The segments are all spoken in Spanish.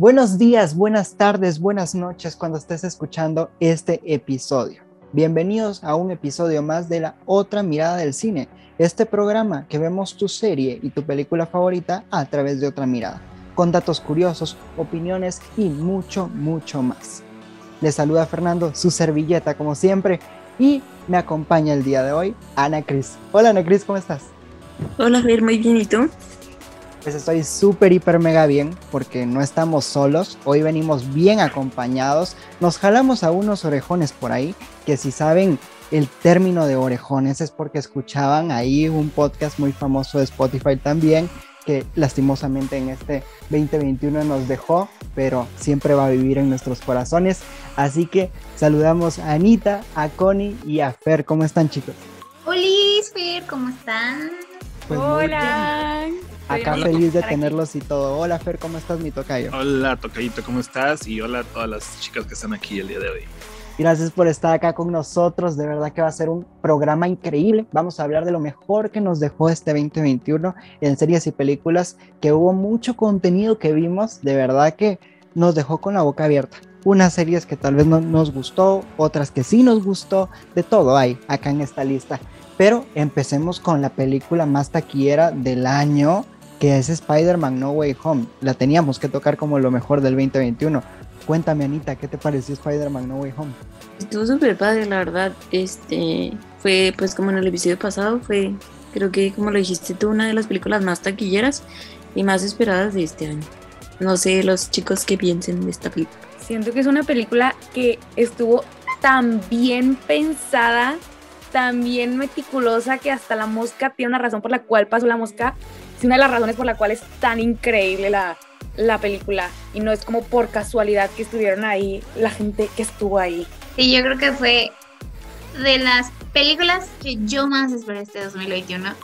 Buenos días, buenas tardes, buenas noches cuando estés escuchando este episodio. Bienvenidos a un episodio más de la otra mirada del cine, este programa que vemos tu serie y tu película favorita a través de otra mirada, con datos curiosos, opiniones y mucho, mucho más. Les saluda Fernando, su servilleta como siempre, y me acompaña el día de hoy Ana Cris. Hola Ana Cris, ¿cómo estás? Hola Javier, muy bien, ¿y tú? Pues estoy súper, hiper, mega bien porque no estamos solos. Hoy venimos bien acompañados. Nos jalamos a unos orejones por ahí que si saben el término de orejones es porque escuchaban ahí un podcast muy famoso de Spotify también que lastimosamente en este 2021 nos dejó, pero siempre va a vivir en nuestros corazones. Así que saludamos a Anita, a Connie y a Fer. ¿Cómo están chicos? Hola ¿cómo están? Pues Hola. Acá feliz de tenerlos y todo. Hola Fer, ¿cómo estás, mi tocayo? Hola tocayito, ¿cómo estás? Y hola a todas las chicas que están aquí el día de hoy. Gracias por estar acá con nosotros. De verdad que va a ser un programa increíble. Vamos a hablar de lo mejor que nos dejó este 2021 en series y películas, que hubo mucho contenido que vimos. De verdad que nos dejó con la boca abierta. Unas series que tal vez no nos gustó, otras que sí nos gustó. De todo hay acá en esta lista. Pero empecemos con la película más taquillera del año que es Spider-Man No Way Home. La teníamos que tocar como lo mejor del 2021. Cuéntame, Anita, ¿qué te pareció Spider-Man No Way Home? Estuvo súper padre, la verdad. Este fue, pues, como en el episodio pasado, fue, creo que, como lo dijiste tú, una de las películas más taquilleras y más esperadas de este año. No sé los chicos qué piensen de esta película. Siento que es una película que estuvo tan bien pensada, tan bien meticulosa, que hasta la mosca tiene una razón por la cual pasó la mosca es una de las razones por la cual es tan increíble la, la película y no es como por casualidad que estuvieron ahí la gente que estuvo ahí. Sí, yo creo que fue de las películas que yo más esperé este 2021.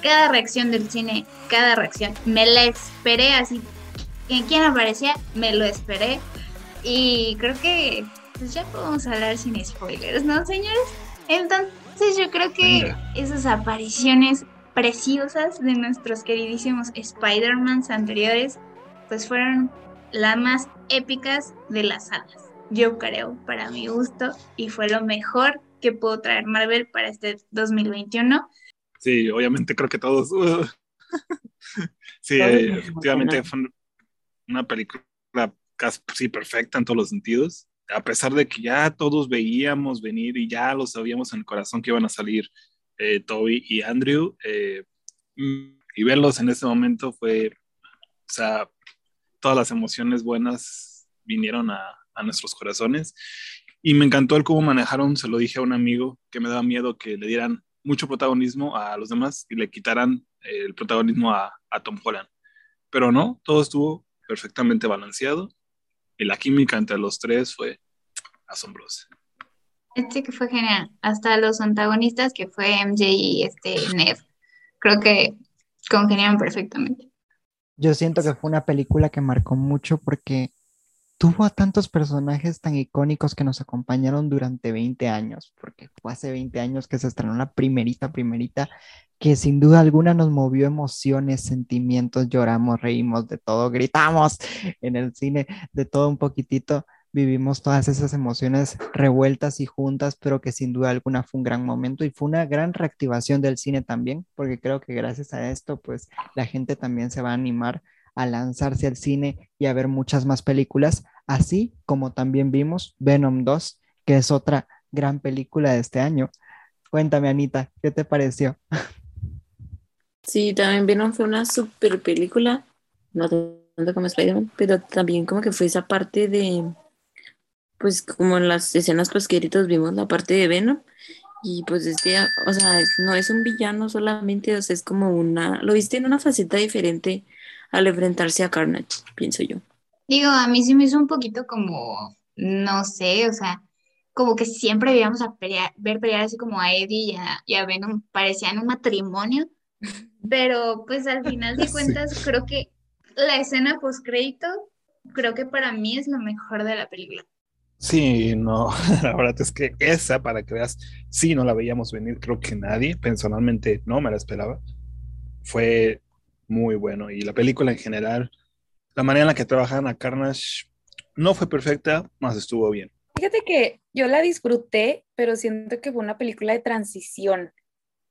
Cada reacción del cine, cada reacción, me la esperé así. En quien aparecía, me lo esperé. Y creo que pues ya podemos hablar sin spoilers, ¿no, señores? Entonces yo creo que esas apariciones preciosas de nuestros queridísimos Spider-Mans anteriores, pues fueron las más épicas de las sagas. Yo creo, para mi gusto, y fue lo mejor que pudo traer Marvel para este 2021. Sí, obviamente creo que todos. Uh, sí, efectivamente fue una película casi perfecta en todos los sentidos. A pesar de que ya todos veíamos venir y ya lo sabíamos en el corazón que iban a salir eh, Toby y Andrew. Eh, y verlos en ese momento fue, o sea, todas las emociones buenas vinieron a, a nuestros corazones. Y me encantó el cómo manejaron, se lo dije a un amigo, que me daba miedo que le dieran mucho protagonismo a los demás y le quitaran el protagonismo a, a Tom Holland. Pero no, todo estuvo perfectamente balanceado y la química entre los tres fue asombrosa. Este que fue genial. Hasta los antagonistas que fue MJ y este Ned. Creo que congeniaron perfectamente. Yo siento que fue una película que marcó mucho porque tuvo a tantos personajes tan icónicos que nos acompañaron durante 20 años, porque fue hace 20 años que se estrenó la primerita, primerita, que sin duda alguna nos movió emociones, sentimientos, lloramos, reímos, de todo, gritamos en el cine, de todo un poquitito. Vivimos todas esas emociones revueltas y juntas, pero que sin duda alguna fue un gran momento y fue una gran reactivación del cine también, porque creo que gracias a esto, pues la gente también se va a animar a lanzarse al cine y a ver muchas más películas, así como también vimos Venom 2, que es otra gran película de este año. Cuéntame, Anita, ¿qué te pareció? Sí, también Venom fue una super película, no tanto como Spider-Man, pero también como que fue esa parte de pues como en las escenas posqueritas vimos la parte de Venom y pues este, o sea, no es un villano solamente, o sea, es como una, lo viste en una faceta diferente al enfrentarse a Carnage, pienso yo. Digo, a mí sí me hizo un poquito como, no sé, o sea, como que siempre veíamos a ver pelear así como a Eddie y a, y a Venom, parecían un matrimonio, pero pues al final de cuentas creo que la escena post crédito, creo que para mí es lo mejor de la película. Sí, no, la verdad es que esa, para que veas, sí, no la veíamos venir, creo que nadie, personalmente no me la esperaba. Fue muy bueno y la película en general La manera en la que trabajan a Carnage no fue perfecta, más estuvo bien. Fíjate que yo la disfruté, pero siento que fue una película de transición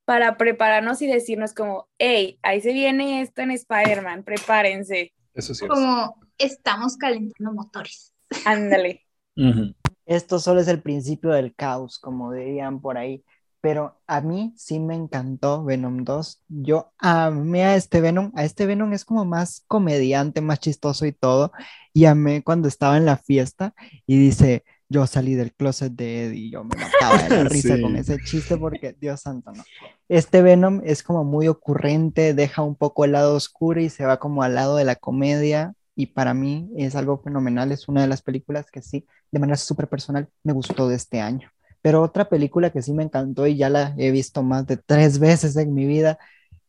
para prepararnos y decirnos como, hey, ahí se viene esto en Spider-Man, prepárense. Eso sí. Como estamos calentando motores. Ándale. Esto solo es el principio del caos, como dirían por ahí. Pero a mí sí me encantó Venom 2. Yo amé a este Venom. A este Venom es como más comediante, más chistoso y todo. Y amé cuando estaba en la fiesta y dice, yo salí del closet de Eddie y yo me mataba de la risa Sí. con ese chiste porque, Dios santo, no. Este Venom es como muy ocurrente, deja un poco el lado oscuro y se va como al lado de la comedia. Y para mí es algo fenomenal. Es una de las películas que sí, de manera súper personal, me gustó de este año. Pero otra película que sí me encantó y ya la he visto más de tres veces en mi vida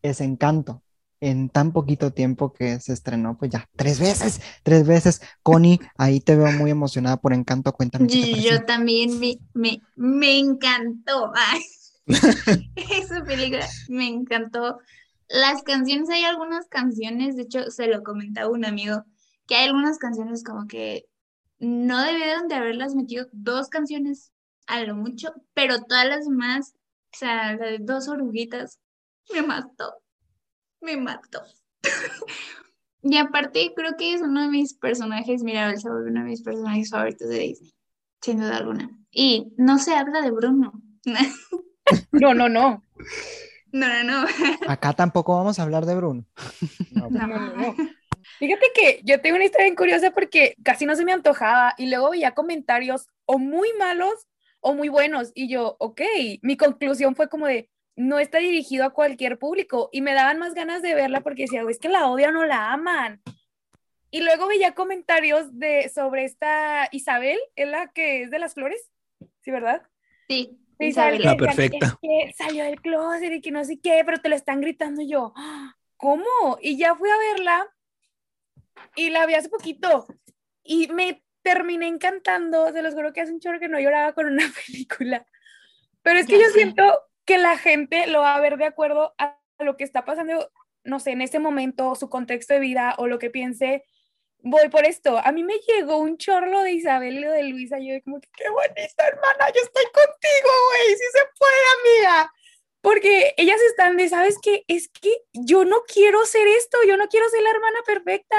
es Encanto. En tan poquito tiempo que se estrenó, pues ya, tres veces, tres veces. Connie, ahí te veo muy emocionada por Encanto. Cuéntame qué te Yo, también me, me, me encantó. Esa película me encantó. Las canciones, hay algunas canciones, de hecho se lo comentaba un amigo, que hay algunas canciones como que no debieron de haberlas metido dos canciones a lo mucho, pero todas las demás, o sea, la de dos oruguitas, me mató, me mató. Y aparte creo que es uno de mis personajes, mira, él se vuelve uno de mis personajes favoritos de Disney, sin duda alguna. Y no se habla de Bruno. No, no, no. No, no, no. Acá tampoco vamos a hablar de Bruno. No, No, no, no. Fíjate que yo tengo una historia bien curiosa porque casi no se me antojaba y luego veía comentarios o muy malos o muy buenos y yo, ok, mi conclusión fue como de, no está dirigido a cualquier público y me daban más ganas de verla porque decía, es que la odian o la aman. Y luego veía comentarios de, sobre esta Isabel, es la que es de las flores, ¿sí, verdad? Sí, Isabel. Perfecta. "Es que salió del closet y que no sé qué, pero te lo están gritando y yo, "Ah, ¿cómo? Y ya fui a verla y la vi hace poquito y me terminé encantando, se los juro que hace un chorro que no lloraba con una película. Pero es que Ya yo sé. siento que la gente lo va a ver de acuerdo a lo que está pasando, no sé, en ese momento, su contexto de vida o lo que piense. Voy por esto. A mí me llegó un chorro de Isabel y de Luisa. Yo como que qué bonita hermana, yo estoy contigo, güey, si se puede, amiga. Porque ellas están de, ¿sabes qué? Es que yo no quiero ser esto, yo no quiero ser la hermana perfecta.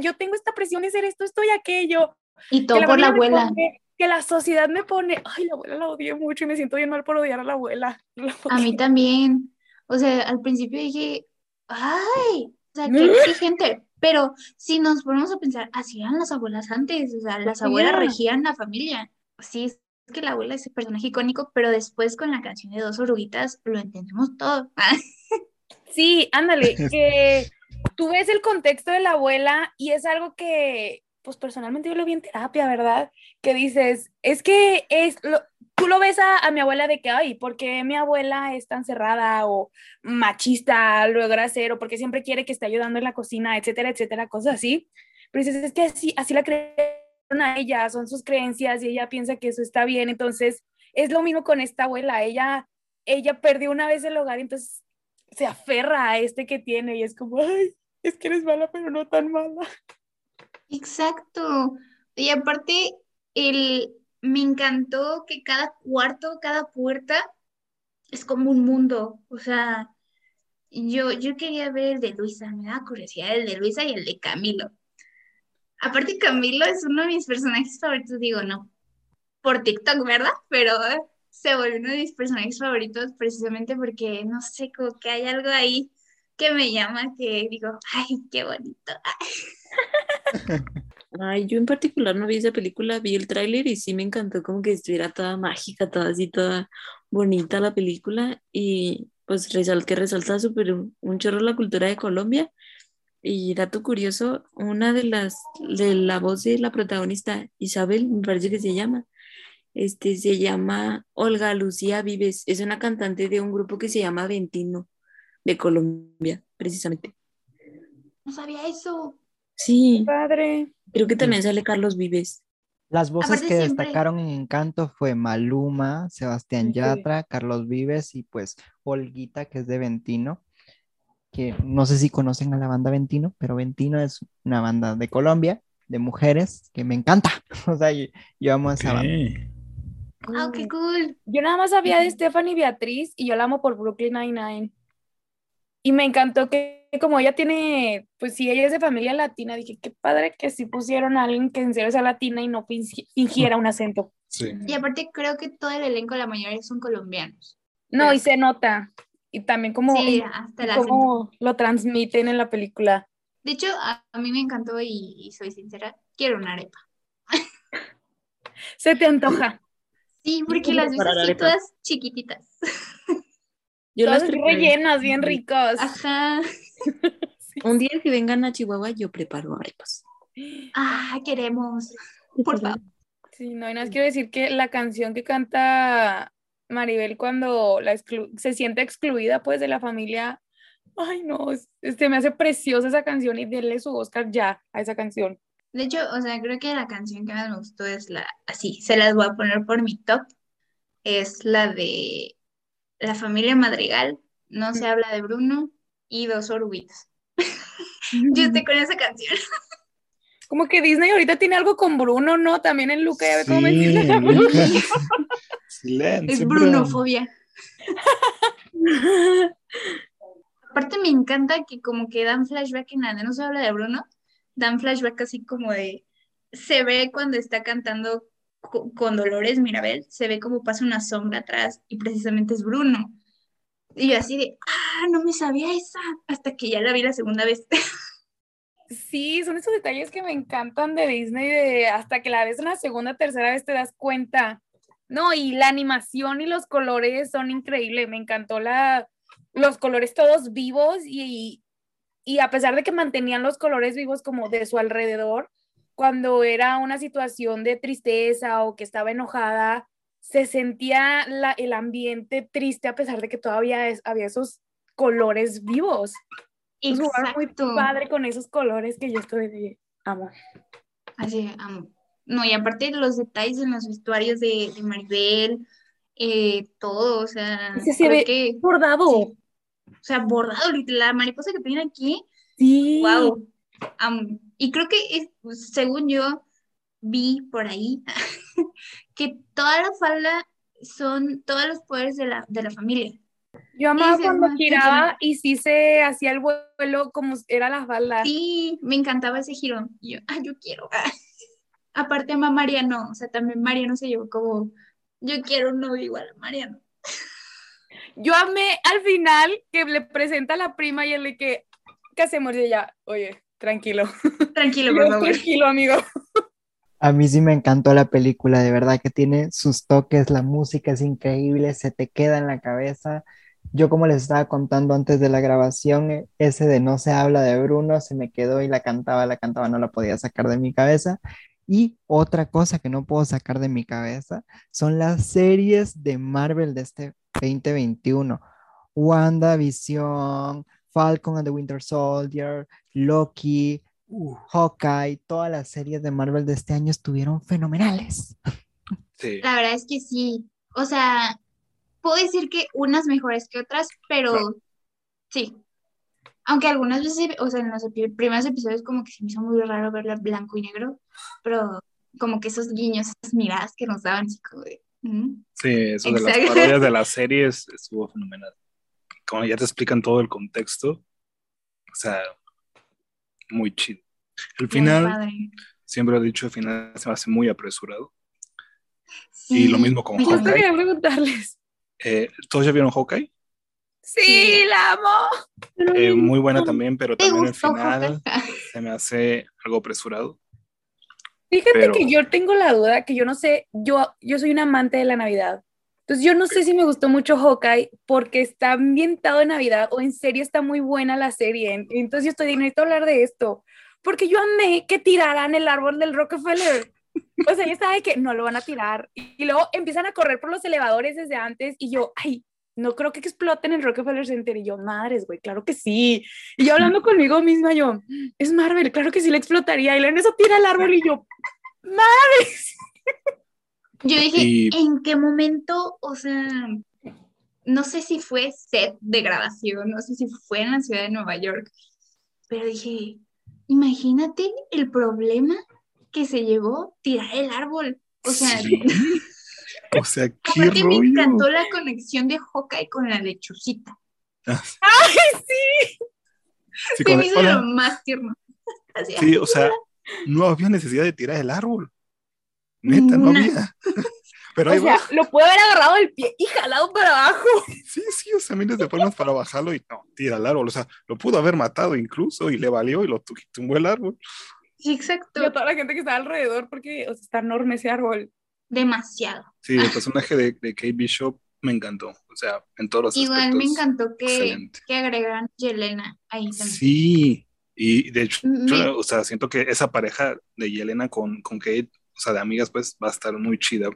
Yo tengo esta presión de ser esto, esto y aquello Y que todo por la familia me abuela. pone- que la sociedad me pone, ay, la abuela la odié mucho y me siento bien mal por odiar a la abuela. La A mí también. O sea, al principio dije, ay, o sea, qué exigente. Pero si nos ponemos a pensar, así eran las abuelas antes, o sea, las abuelas Ya. regían la familia. Sí, es que la abuela es el personaje icónico, pero después con la canción de Dos Oruguitas lo entendemos todo. Sí, ándale, que tú ves el contexto de la abuela y es algo que, pues personalmente yo lo vi en terapia, ¿verdad? Que dices, es que es, lo- tú lo ves a, a mi abuela de que, ay, ¿por qué mi abuela es tan cerrada o machista, luego grosero, porque siempre quiere que esté ayudando en la cocina, etcétera, etcétera, cosas así? Pero dices, es que así, así la crearon a ella, son sus creencias y ella piensa que eso está bien, entonces es lo mismo con esta abuela, ella, ella perdió una vez el hogar, entonces se aferra a este que tiene y es como, ay, es que eres mala, pero no tan mala. Exacto. Y aparte, el, me encantó que cada cuarto, cada puerta es como un mundo. O sea, yo, yo quería ver el de Luisa, me da curiosidad el de Luisa y el de Camilo. Aparte, Camilo es uno de mis personajes favoritos, digo, no, por TikTok, ¿verdad? Pero se volvió uno de mis personajes favoritos precisamente porque, no sé, como que hay algo ahí que me llama que digo, ay, qué bonito. Ay, yo en particular no vi esa película, vi el tráiler y sí me encantó como que estuviera toda mágica, toda así, toda bonita la película y pues resal resalta súper un chorro la cultura de Colombia y dato curioso, una de las, de la voz de la protagonista, Isabel, me parece que se llama, este, se llama Olga Lucía Vives, es una cantante de un grupo que se llama Ventino, de Colombia, precisamente. No sabía eso. Sí, Padre. creo que también sale Carlos Vives. Las voces Aparte que siempre- destacaron en Encanto fue Maluma, Sebastián Sí. Yatra, Carlos Vives y pues Olguita, que es de Ventino, que no sé si conocen a la banda Ventino, pero Ventino es una banda de Colombia, de mujeres, que me encanta. O sea, yo, yo amo a esa banda. ¡Ah, qué cool! Yo nada más sabía de Stephanie Beatriz y yo la amo por Brooklyn Nine-Nine. Y me encantó que como ella tiene, pues si ella es de familia latina, dije, qué padre que sí pusieron a alguien que en serio sea latina y no fingi- fingiera un acento. Sí. Y aparte creo que todo el elenco, la mayoría son colombianos. No, y se nota. Y también como, Sí, hasta el acento. como lo transmiten en la película. De hecho, a, a mí me encantó y, y soy sincera, quiero una arepa. Se te antoja. Sí, porque las ves así todas chiquititas. Yo Todas las rellenas, bien ricos. Ajá. Un día que vengan a Chihuahua, yo preparo arepas. Ah, queremos. Por favor. Sí, no, y nada más quiero decir que la canción que canta Maribel cuando la exclu- se siente excluida pues de la familia, ay no, es- este me hace preciosa esa canción y denle su Oscar ya a esa canción. De hecho, o sea, creo que la canción que más me gustó es la, así, se las voy a poner por mi top, es la de La familia Madrigal, No se habla de Bruno y Dos oruguitas. Yo estoy con esa canción. Como que Disney ahorita tiene algo con Bruno, ¿no? También en Luca, ya ve cómo Sí, menciona a Bruno. Silencio. Es Bruno. brunofobia. Aparte me encanta que como que dan flashback en la de No se habla de Bruno, dan flashback así como de, se ve cuando está cantando co- con Dolores Mirabel, se ve como pasa una sombra atrás y precisamente es Bruno. Y yo así de, ah, no me sabía esa, hasta que ya la vi la segunda vez. Sí, son esos detalles que me encantan de Disney, de hasta que la ves una segunda, tercera vez te das cuenta. No, y la animación y los colores son increíbles. Me encantó la, los colores todos vivos y, y a pesar de que mantenían los colores vivos como de su alrededor, cuando era una situación de tristeza o que estaba enojada, se sentía la- el ambiente triste a pesar de que todavía es- había esos colores vivos. Jugaron muy Exacto. padre con esos colores que yo estoy de amo. Así, amo. No, y aparte los detalles en los vestuarios de, de Maribel, eh, todo, o sea, Ese se ve que, Bordado. sí, o sea, bordado, la mariposa que tiene aquí, Sí. wow, amo. Y creo que, es, según yo vi por ahí, que toda la falda son todos los poderes de la, de la familia. Yo amaba cuando giraba y sí se hacía el vuelo como era la falda. Sí, me encantaba ese giro. Y yo, ah, yo quiero. Aparte, ama Mariano, o sea, también Mariano se llevó como, yo quiero un novio igual a Mariano. Yo amé al final que le presenta a la prima y él de que, ¿qué hacemos? Y ella, oye, tranquilo. Tranquilo, por favor. tranquilo, amigo. A mí sí me encantó la película, de verdad que tiene sus toques, la música es increíble, se te queda en la cabeza. Yo como les estaba contando antes de la grabación, eh, ese de No se habla de Bruno se me quedó y la cantaba, la cantaba, no la podía sacar de mi cabeza. Y otra cosa que no puedo sacar de mi cabeza son las series de Marvel de este 2021. WandaVision, Falcon and the Winter Soldier, Loki, Hawkeye, todas las series de Marvel de este año estuvieron fenomenales. Sí. La verdad es que sí. O sea, puedo decir que unas mejores que otras, pero Claro. sí. Aunque algunas veces, o sea, en los primeros episodios como que se me hizo muy raro verla blanco y negro, pero como que esos guiños, esas miradas que nos daban, así como de, "Mm". Sí, eso de las Exacto. parodias de las series estuvo fenomenal. Como ya te explican todo el contexto, o sea, muy chido. El final, siempre he dicho, el final se me hace muy apresurado. Sí, Y lo mismo con también. Hawkeye. quería preguntarles. Eh, ¿Todos ya vieron Hawkeye? Sí, Sí. la amo. Eh, muy buena también, pero ¿Te también el final Hawkeye? se me hace algo apresurado. Fíjate Pero- que yo tengo la duda, que yo no sé, yo, yo soy un amante de la Navidad. Entonces yo no sé si me gustó mucho Hawkeye porque está ambientado en Navidad o en serio está muy buena la serie. Entonces yo estoy, necesito hablar de esto. Porque yo amé que tiraran el árbol del Rockefeller. O sea, yo estaba de que no lo van a tirar. Y, luego empiezan a correr por los elevadores desde antes y yo, ay, no creo que exploten el Rockefeller Center. Y yo, madres, güey, claro que sí. Y yo hablando conmigo misma, yo, es Marvel, claro que sí le explotaría. Y en eso tira el árbol y yo, madres. Yo dije, Y- ¿en qué momento? O sea, no sé si fue set de grabación, no sé si fue en la ciudad de Nueva York, pero dije, imagínate el problema que se llevó tirar el árbol. O sea, Sí. O sea, qué me encantó la conexión de Hawkeye con la lechucita. ¡Ay, sí! Sí, Se me hizo lo más tierno. Así, Sí, o sea, no había necesidad de tirar el árbol. Neta, no había. Pero ahí O sea, va. lo puede haber agarrado del pie y jalado para abajo. Sí, sí, o sea, miles de formas para bajarlo y no, tira el árbol. O sea, lo pudo haber matado incluso y le valió y lo tu- tumbó el árbol. sí, Y exacto. a toda la gente que está alrededor, porque o sea, está enorme ese árbol. Demasiado. Sí, el personaje de, de Kate Bishop me encantó. O sea, en todos los Igual me encantó que, excelente. que agregaran Yelena ahí también. Sí, y de hecho, Me- o sea, siento que esa pareja de Yelena con, con Kate, o sea, de amigas, pues va a estar muy chida. O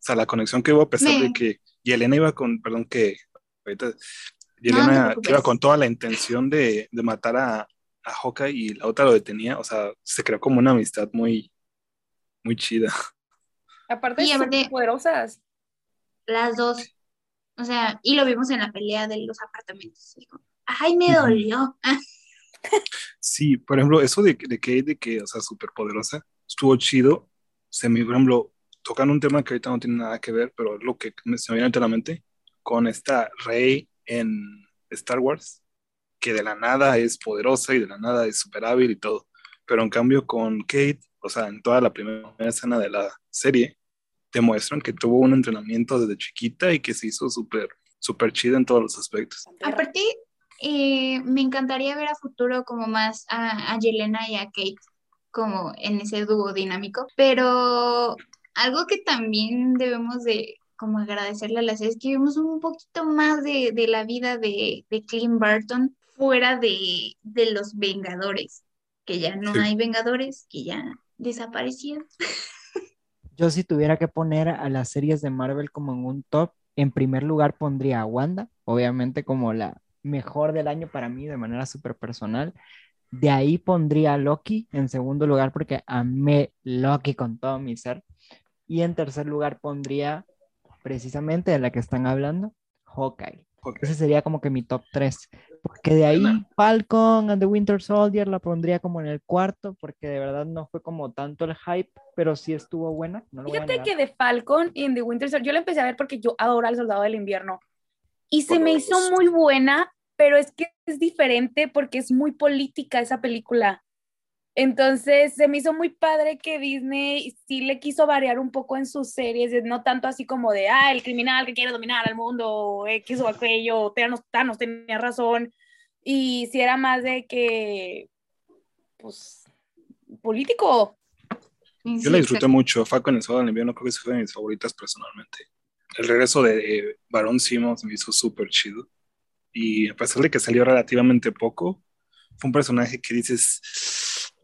sea, la conexión que hubo, a pesar Me- de que Yelena iba con, perdón, que ahorita, Yelena iba con toda la intención de, de matar a, a Hawkeye y la otra lo detenía, o sea, se creó como una amistad muy, muy chida. Aparte, Y de aparte- poderosas. Las dos. O sea, y lo vimos en la pelea de los apartamentos. Dijo, Ay, me dolió. Sí, por ejemplo, eso de, de Kate, de que, o sea, súper poderosa, estuvo chido. Se me, por ejemplo, tocando un tema que ahorita no tiene nada que ver, pero lo que me- se me viene a la mente, con esta Rey en Star Wars, que de la nada es poderosa y de la nada es súper hábil y todo. Pero en cambio con Kate, o sea, en toda la primera escena de la serie, te muestran que tuvo un entrenamiento desde chiquita y que se hizo súper, súper chida en todos los aspectos. Aparte, eh, me encantaría ver a futuro como más a, a Yelena y a Kate como en ese dúo dinámico, pero algo que también debemos de como agradecerle a la serie es que vimos un poquito más de, de la vida de, de Clint Barton fuera de, de los Vengadores, que ya no Sí. hay Vengadores, que ya desaparecieron. Yo si tuviera que poner a las series de Marvel como en un top, en primer lugar pondría a Wanda, obviamente como la mejor del año para mí de manera súper personal. De ahí pondría a Loki en segundo lugar porque amé Loki con todo mi ser. Y en tercer lugar pondría precisamente de la que están hablando, Hawkeye. Ok. Ese sería como que mi top 3. Porque de ahí. Falcon and the Winter Soldier la pondría como en el cuarto, porque de verdad no fue como tanto el hype, pero sí estuvo buena. No lo Fíjate que de Falcon y en The Winter Soldier, yo la empecé a ver porque yo adoro al Soldado del Invierno. Y se me hizo muy buena, pero es que es diferente porque es muy política esa película. Entonces se me hizo muy padre que Disney sí le quiso variar un poco en sus series, no tanto así como de, ah, el criminal que quiere dominar al mundo, X o aquello, Thanos, Thanos tenía razón. Y si era más de que, pues, político. Yo la disfruté mucho. Falcon en Soldado del Invierno creo que sí fue de mis favoritas personalmente. El regreso de eh, Barón Simons me hizo súper chido. Y a pesar de que salió relativamente poco, fue un personaje que dices,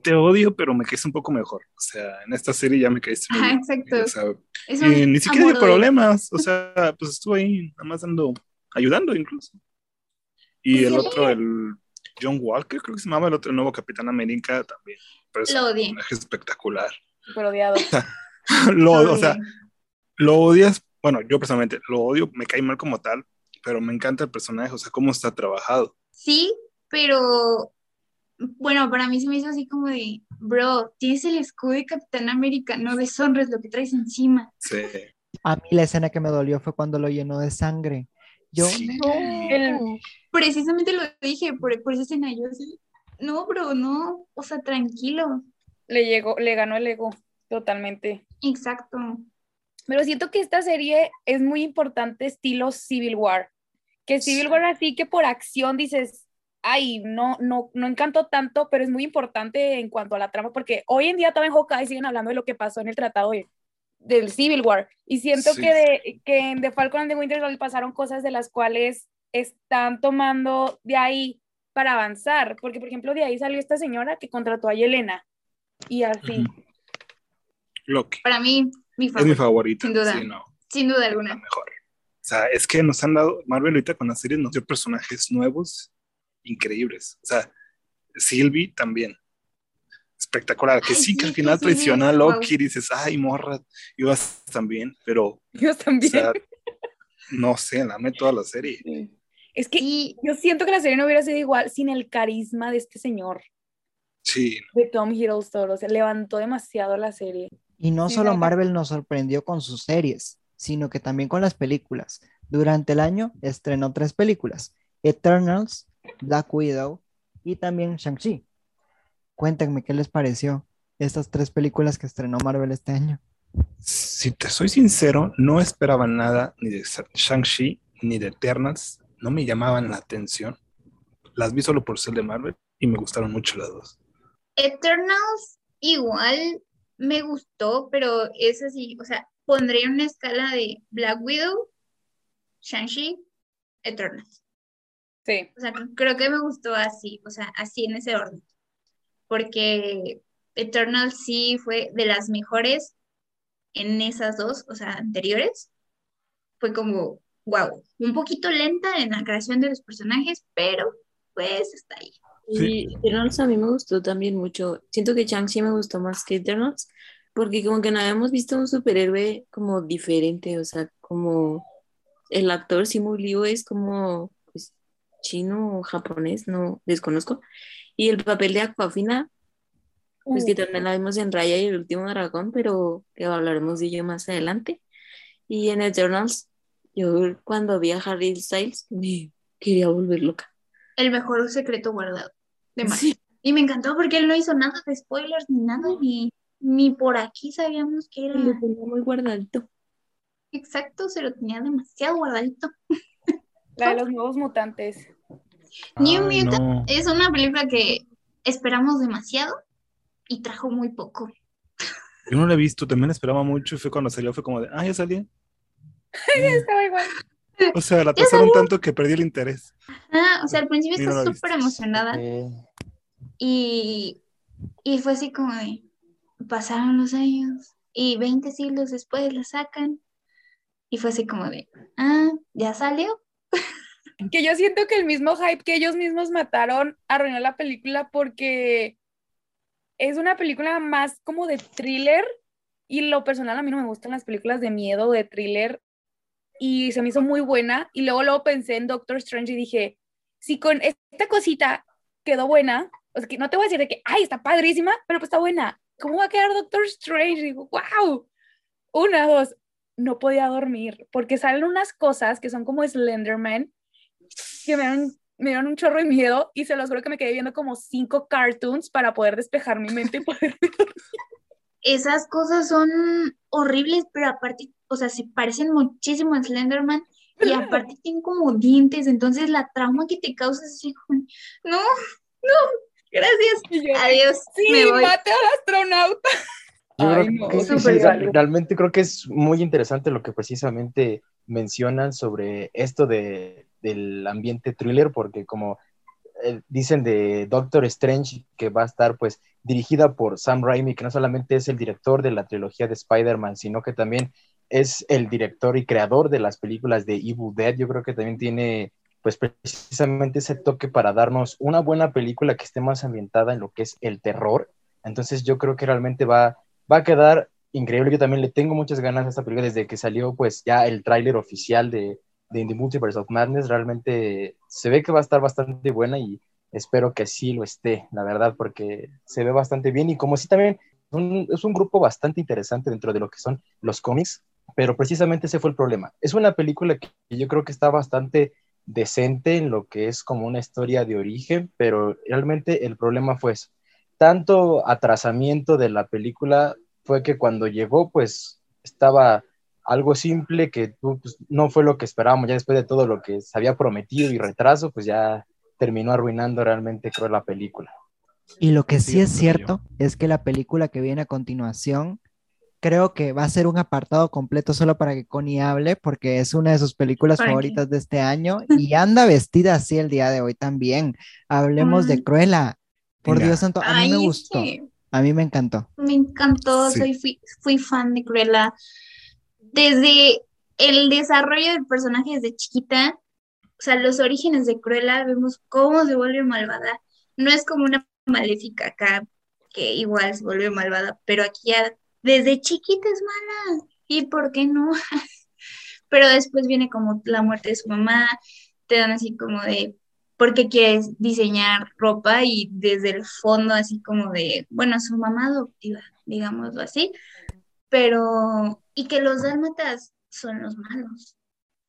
te odio, pero me caíste un poco mejor. O sea, en esta serie ya me caíste muy bien. exacto. O sea, Es y un ni siquiera amor-odio. problemas. O sea, pues estuvo ahí nada más dando, ayudando incluso. Y Pues el otro, el John Walker, creo que se llamaba el otro el nuevo Capitán América también. Pero es Lo un odié. personaje espectacular. Pero odiado. Lo, Lo o sea, lo odias, bueno, yo personalmente lo odio, me cae mal como tal, pero me encanta el personaje, o sea, cómo está trabajado. Sí, pero bueno, para mí se me hizo así como de, bro, tienes el escudo de Capitán América, no deshonres lo que traes encima. Sí. A mí la escena que me dolió fue cuando lo llenó de sangre. Yo, Sí. no. El- Precisamente lo dije por, por esa escena, yo así, no, bro, no, o sea, tranquilo. le llegó, le ganó el ego totalmente. Exacto. Pero siento que esta serie es muy importante estilo Civil War. Que Civil. War así que por acción dices, ay, no, no, no encantó tanto, pero es muy importante en cuanto a la trama, porque hoy en día también en Hawkeye siguen hablando de lo que pasó en el tratado de- del Civil War. Y siento Sí. que, de, que en The Falcon and the Winter Soldier pasaron cosas de las cuales están tomando de ahí para avanzar. Porque, por ejemplo, de ahí salió esta señora que contrató a Yelena. Y así. Loki. Para mí, mi Es mi favorito, favorita. Sin duda. Sí, no, sin duda la alguna. mejor. O sea, es que nos han dado, Marvel ahorita con la serie nos dio personajes nuevos, increíbles. O sea, Sylvie también. Espectacular. Que Ay, sí, que al final traiciona a. Loki y dices, ay, morra, ibas tan bien, pero Yo O también. sea, No sé, la amé toda la serie. Es que yo siento que la serie no hubiera sido igual sin el carisma de este señor. Sí. De Tom Hiddleston, o sea, levantó demasiado la serie. Y no Sí, solo Marvel nos sorprendió con sus series, sino que también con las películas. Durante el año estrenó tres películas, Eternals, Black Widow y también Shang-Chi. Cuéntenme qué les pareció estas tres películas que estrenó Marvel este año. Si te soy sincero, no esperaba nada ni de Shang-Chi ni de Eternals. No me llamaban la atención. Las vi solo por ser de Marvel y me gustaron mucho las dos. Eternals igual me gustó, pero es así, o sea, pondría una escala de Black Widow, Shang-Chi, Eternals. Sí. O sea, creo que me gustó así, o sea, así en ese orden. Porque Eternal sí fue de las mejores en esas dos, o sea, anteriores. Fue como, wow, un poquito lenta en la creación de los personajes, pero pues está ahí. Y Eternals a mí me gustó también mucho. Siento que Shang-Chi me gustó más que Eternals, porque como que no habíamos visto un superhéroe como diferente, o sea, como el actor Simu Liu es como pues, chino o japonés, no desconozco. Y el papel de Aquafina, pues que también la vimos en Raya y el último dragón, pero que hablaremos de ello más adelante. Y en Eternals, yo cuando vi a Harry Styles me quería volver loca. El mejor secreto guardado de Marvel. Sí. Y me encantó porque él no hizo nada de spoilers ni nada, ni, ni por aquí sabíamos que era Lo tenía muy guardadito. exacto, se lo tenía demasiado guardadito. La de los nuevos mutantes. New Ay, Mutant no. es una película que esperamos demasiado y trajo muy poco. Yo no la he visto, también esperaba mucho y fue cuando salió, fue como de, ah, ya salió. Estaba igual. O sea, la pasaron tanto que perdí el interés. Ah, o sea, al principio Ni no súper emocionada Eh, y, y fue así como de, pasaron los años y 20 siglos después la sacan y fue así como de, ah, ya salió. Que yo siento que el mismo hype que ellos mismos mataron arruinó la película porque es una película más como de thriller y lo personal a mí no me gustan las películas de miedo, de thriller y se me hizo muy buena y luego luego pensé en Doctor Strange y dije, si con esta cosita quedó buena, o sea que no te voy a decir de que, ay, está padrísima, pero pues está buena, ¿cómo va a quedar Doctor Strange? Y digo, wow, una, dos, no podía dormir porque salen unas cosas que son como Slenderman que me dieron, me dieron un chorro de miedo y se los juro que me quedé viendo como cinco cartoons para poder despejar mi mente y poder Esas cosas son horribles, pero aparte, o sea, se parecen muchísimo a Slenderman y aparte tienen como dientes, entonces la trauma que te causa es no, no, gracias, yo, adiós, sí, me voy. mate al astronauta. Yo Ay, creo no, que sí, realmente creo que es muy interesante lo que precisamente mencionan sobre esto de, del ambiente thriller, porque como eh, dicen de Doctor Strange, que va a estar pues dirigida por Sam Raimi, que no solamente es el director de la trilogía de Spider-Man, sino que también es el director y creador de las películas de Evil Dead, yo creo que también tiene pues precisamente ese toque para darnos una buena película que esté más ambientada en lo que es el terror. Entonces yo creo que realmente va, va a quedar increíble. Yo también le tengo muchas ganas a esta película desde que salió pues ya el tráiler oficial de, de the Multiverse of Madness. Realmente se ve que va a estar bastante buena y espero que sí lo esté, la verdad, porque se ve bastante bien y como sí también es un grupo bastante interesante dentro de lo que son los cómics, pero precisamente ese fue el problema. Es una película que yo creo que está bastante decente en lo que es como una historia de origen, pero realmente el problema fue eso. Tanto atrasamiento de la película fue que cuando llegó, pues estaba algo simple que pues, no fue lo que esperábamos, ya después de todo lo que se había prometido y retraso, pues ya terminó arruinando realmente, creo, la película. Y lo que Sí, es cierto es que la película que viene a continuación, creo que va a ser un apartado completo solo para que Connie hable, porque es una de sus películas favoritas de este año y anda vestida así el día de hoy también. Hablemos de. Cruella. Por Venga. Dios santo, a mí me Ay, gustó, a mí me encantó. me encantó, Sí. soy, fui, fui fan de Cruella. Desde el desarrollo del personaje desde chiquita, o sea, los orígenes de Cruella, vemos cómo se vuelve malvada. No es como una maléfica acá, que igual se vuelve malvada, pero aquí ya desde chiquita es mala. ¿Y por qué no? pero después viene como la muerte de su mamá, te dan así como de, ¿por qué quieres diseñar ropa? Y desde el fondo así como de, bueno, su mamá adoptiva, digámoslo así, pero, y que los dálmatas son los malos.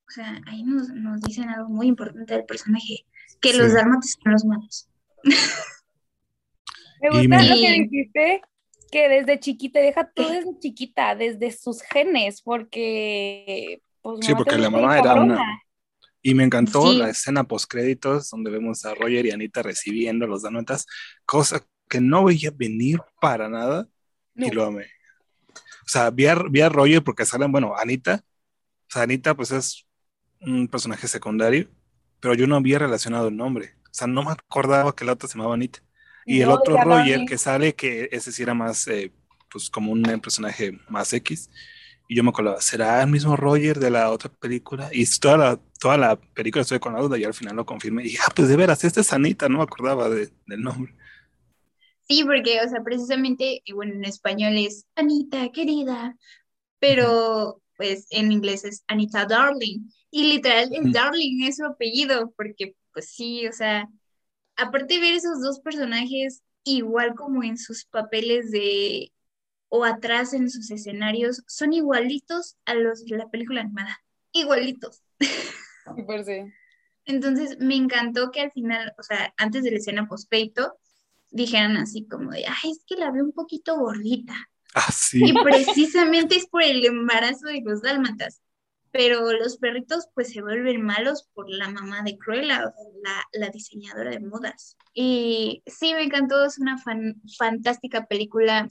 O sea, ahí nos, nos dicen algo muy importante del personaje, que los dálmatas son los malos. Me Y gusta me- lo que dijiste, que desde chiquita, deja todo desde chiquita, desde sus genes, porque... Pues, Sí, porque la mamá era una-. Y me encantó Sí. la escena postcréditos donde vemos a Roger y Anita recibiendo los dálmatas, cosa que no veía venir para nada y lo amé. O sea, vi a, vi a Roger porque salen, bueno, Anita. O sea, Anita pues es un personaje secundario, pero yo no había relacionado el nombre. O sea, no me acordaba que la otra se llamaba Anita. Y el No, otro decía Roger que sale, que ese sí era más, eh, pues como un eh, personaje más X. Y yo me acordaba, ¿será el mismo Roger de la otra película? Y toda la, toda la película estuve con la duda y al final lo confirmé. Y dije, ah, pues de veras, esta es Anita, no me acordaba de- del nombre. Sí, porque, o sea, precisamente, bueno, en español es Anita, querida, pero pues en inglés es Anita Darling. Y literal, el Ujú. Darling es su apellido, porque pues sí, o sea, aparte de ver esos dos personajes igual como en sus papeles de, o atrás en sus escenarios, son igualitos a los de la película animada, igualitos. Sí. Entonces me encantó que al final, o sea, antes de la escena postpeito, dijeran así como de, ay, es que la veo un poquito gordita. Ah, sí. Y precisamente es por el embarazo de los dálmatas. Pero los perritos pues se vuelven malos por la mamá de Cruella, la, la diseñadora de modas. Y sí, me encantó, es una fan- fantástica película.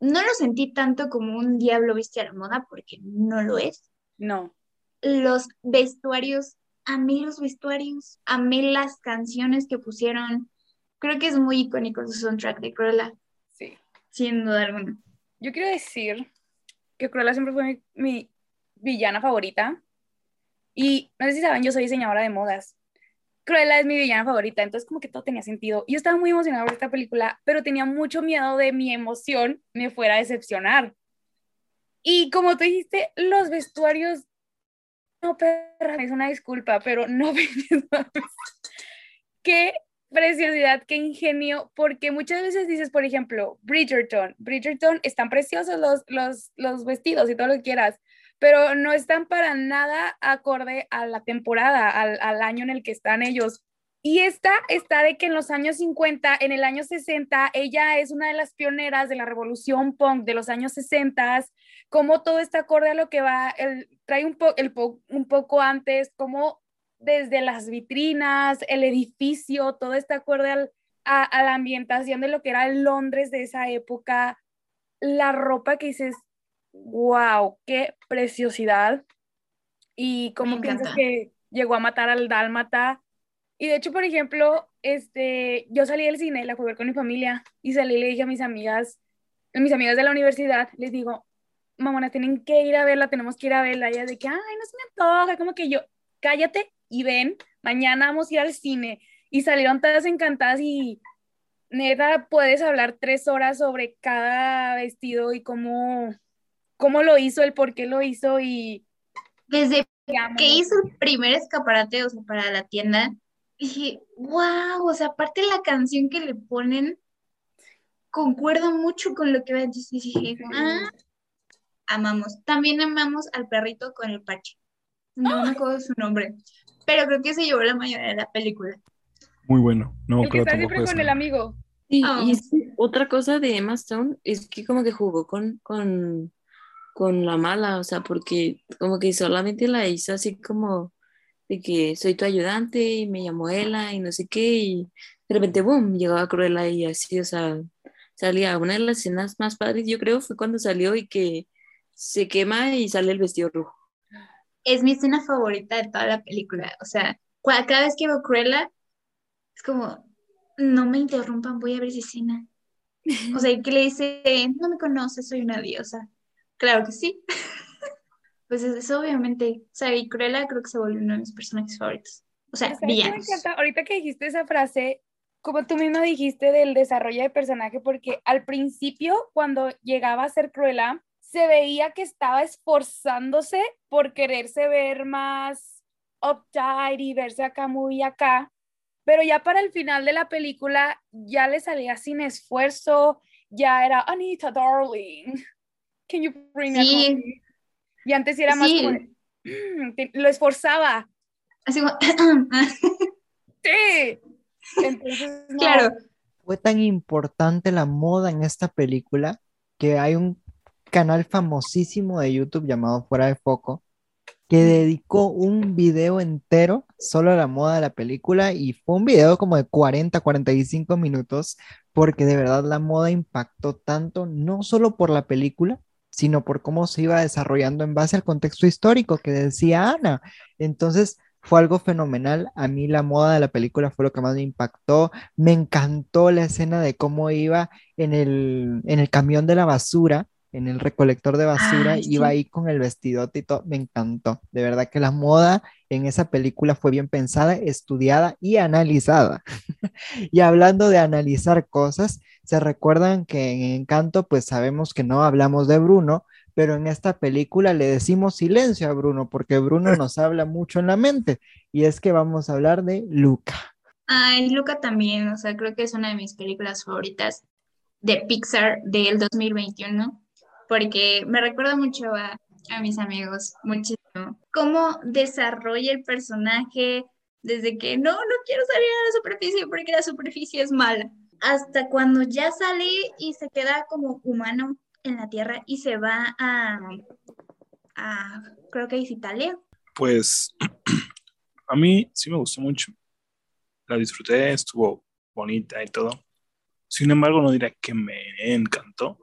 No lo sentí tanto como un diablo viste a la moda, porque no lo es. No. Los vestuarios, amé los vestuarios, amé las canciones que pusieron. Creo que es muy icónico su soundtrack de Cruella, Sí. sin duda alguna. Yo quiero decir que Cruella siempre fue mi, mi villana favorita. Y no sé si saben, yo soy diseñadora de modas. Cruella es mi villana favorita, entonces como que todo tenía sentido. Yo estaba muy emocionada por esta película, pero tenía mucho miedo de mi emoción me fuera a decepcionar. Y como tú dijiste, los vestuarios, no, perra, es una disculpa, pero no Qué preciosidad, qué ingenio, porque muchas veces dices, por ejemplo, Bridgerton, Bridgerton, están preciosos los, los, los vestidos y todo lo que quieras, pero no están para nada acorde a la temporada, al, año en el que están ellos. Y esta está de que en los años 50, en el año 60, ella es una de las pioneras de la revolución punk de los años 60, como todo está acorde a lo que va, el, trae un, el poco antes, como desde las vitrinas, el edificio, todo está acorde a, a, la ambientación de lo que era Londres de esa época, la ropa que dices, wow, qué preciosidad. Y cómo piensas que llegó a matar al dálmata. Y de hecho, por ejemplo, este, yo salí del cine, la fui a ver con mi familia y salí y le dije a mis amigas, a mis amigas de la universidad, les digo, mamona, tienen que ir a verla, tenemos que ir a verla. Y ella de que, ay, no se me antoja, como que yo, cállate y ven, mañana vamos a ir al cine. Y salieron todas encantadas y neta, puedes hablar tres horas sobre cada vestido y cómo, cómo lo hizo, el por qué lo hizo y... Desde que hizo el primer escaparate, o sea, para la tienda, dije, wow, o sea, aparte la canción que le ponen concuerda mucho con lo que va. Entonces dije, ah, amamos. También amamos al perrito con el parche. No me acuerdo su nombre, pero creo que se llevó la mayoría de la película. Muy bueno. No, el que está siempre con el amigo. Sí, oh. y es, otra cosa de Emma Stone es que como que jugó con, con, con la mala, o sea, porque como que solamente la hizo así como de que soy tu ayudante y me llamo Ella y no sé qué, y de repente, boom, llegaba Cruella y así, o sea, salía. Una de las escenas más padres, yo creo, fue cuando salió y que se quema y sale el vestido rojo. Es mi escena favorita de toda la película, o sea, cada vez que veo Cruella, es como, no me interrumpan, voy a ver esa escena. O sea, que le dice, no me conoces, soy una diosa. Claro que sí. pues es, es, obviamente, o sea, y Cruella creo que se volvió uno de mis personajes favoritos. O sea, villanos. Me encanta? Ahorita que dijiste esa frase, como tú misma dijiste del desarrollo de personaje, porque al principio, cuando llegaba a ser Cruella, se veía que estaba esforzándose por quererse ver más uptight y verse acá muy acá, pero ya para el final de la película ya le salía sin esfuerzo, ya era Anita, darling, can you bring a Sí. coffee?" Y antes era más Sí. como, "Mm", lo esforzaba. Así como, Sí. Entonces, no. claro. Fue tan importante la moda en esta película que hay un canal famosísimo de YouTube llamado Fuera de Foco que dedicó un video entero solo a la moda de la película y fue un video como de 40, 45 minutos porque de verdad la moda impactó tanto, no solo por la película, sino por cómo se iba desarrollando en base al contexto histórico que decía Ana. Entonces fue algo fenomenal. A mí la moda de la película fue lo que más me impactó. Me encantó la escena de cómo iba en el, en el camión de la basura, en el recolector de basura, Ay, iba sí. ahí con el vestidote y todo. Me encantó. De verdad que la moda en esa película fue bien pensada, estudiada y analizada. Y hablando de analizar cosas, se recuerdan que en Encanto, pues sabemos que no hablamos de Bruno, pero en esta película le decimos silencio a Bruno, porque Bruno nos habla mucho en la mente. Y es que vamos a hablar de Luca. Ay, Luca también, o sea, creo que es una de mis películas favoritas de Pixar del 2021, porque me recuerda mucho a, a mis amigos, muchísimo. Cómo desarrolla el personaje desde que no, no quiero salir a la superficie porque la superficie es mala, hasta cuando ya sale y se queda como humano en la Tierra y se va a, creo que es Italia. Pues a mí sí me gustó mucho. La disfruté, estuvo bonita y todo. Sin embargo, no diría que me encantó.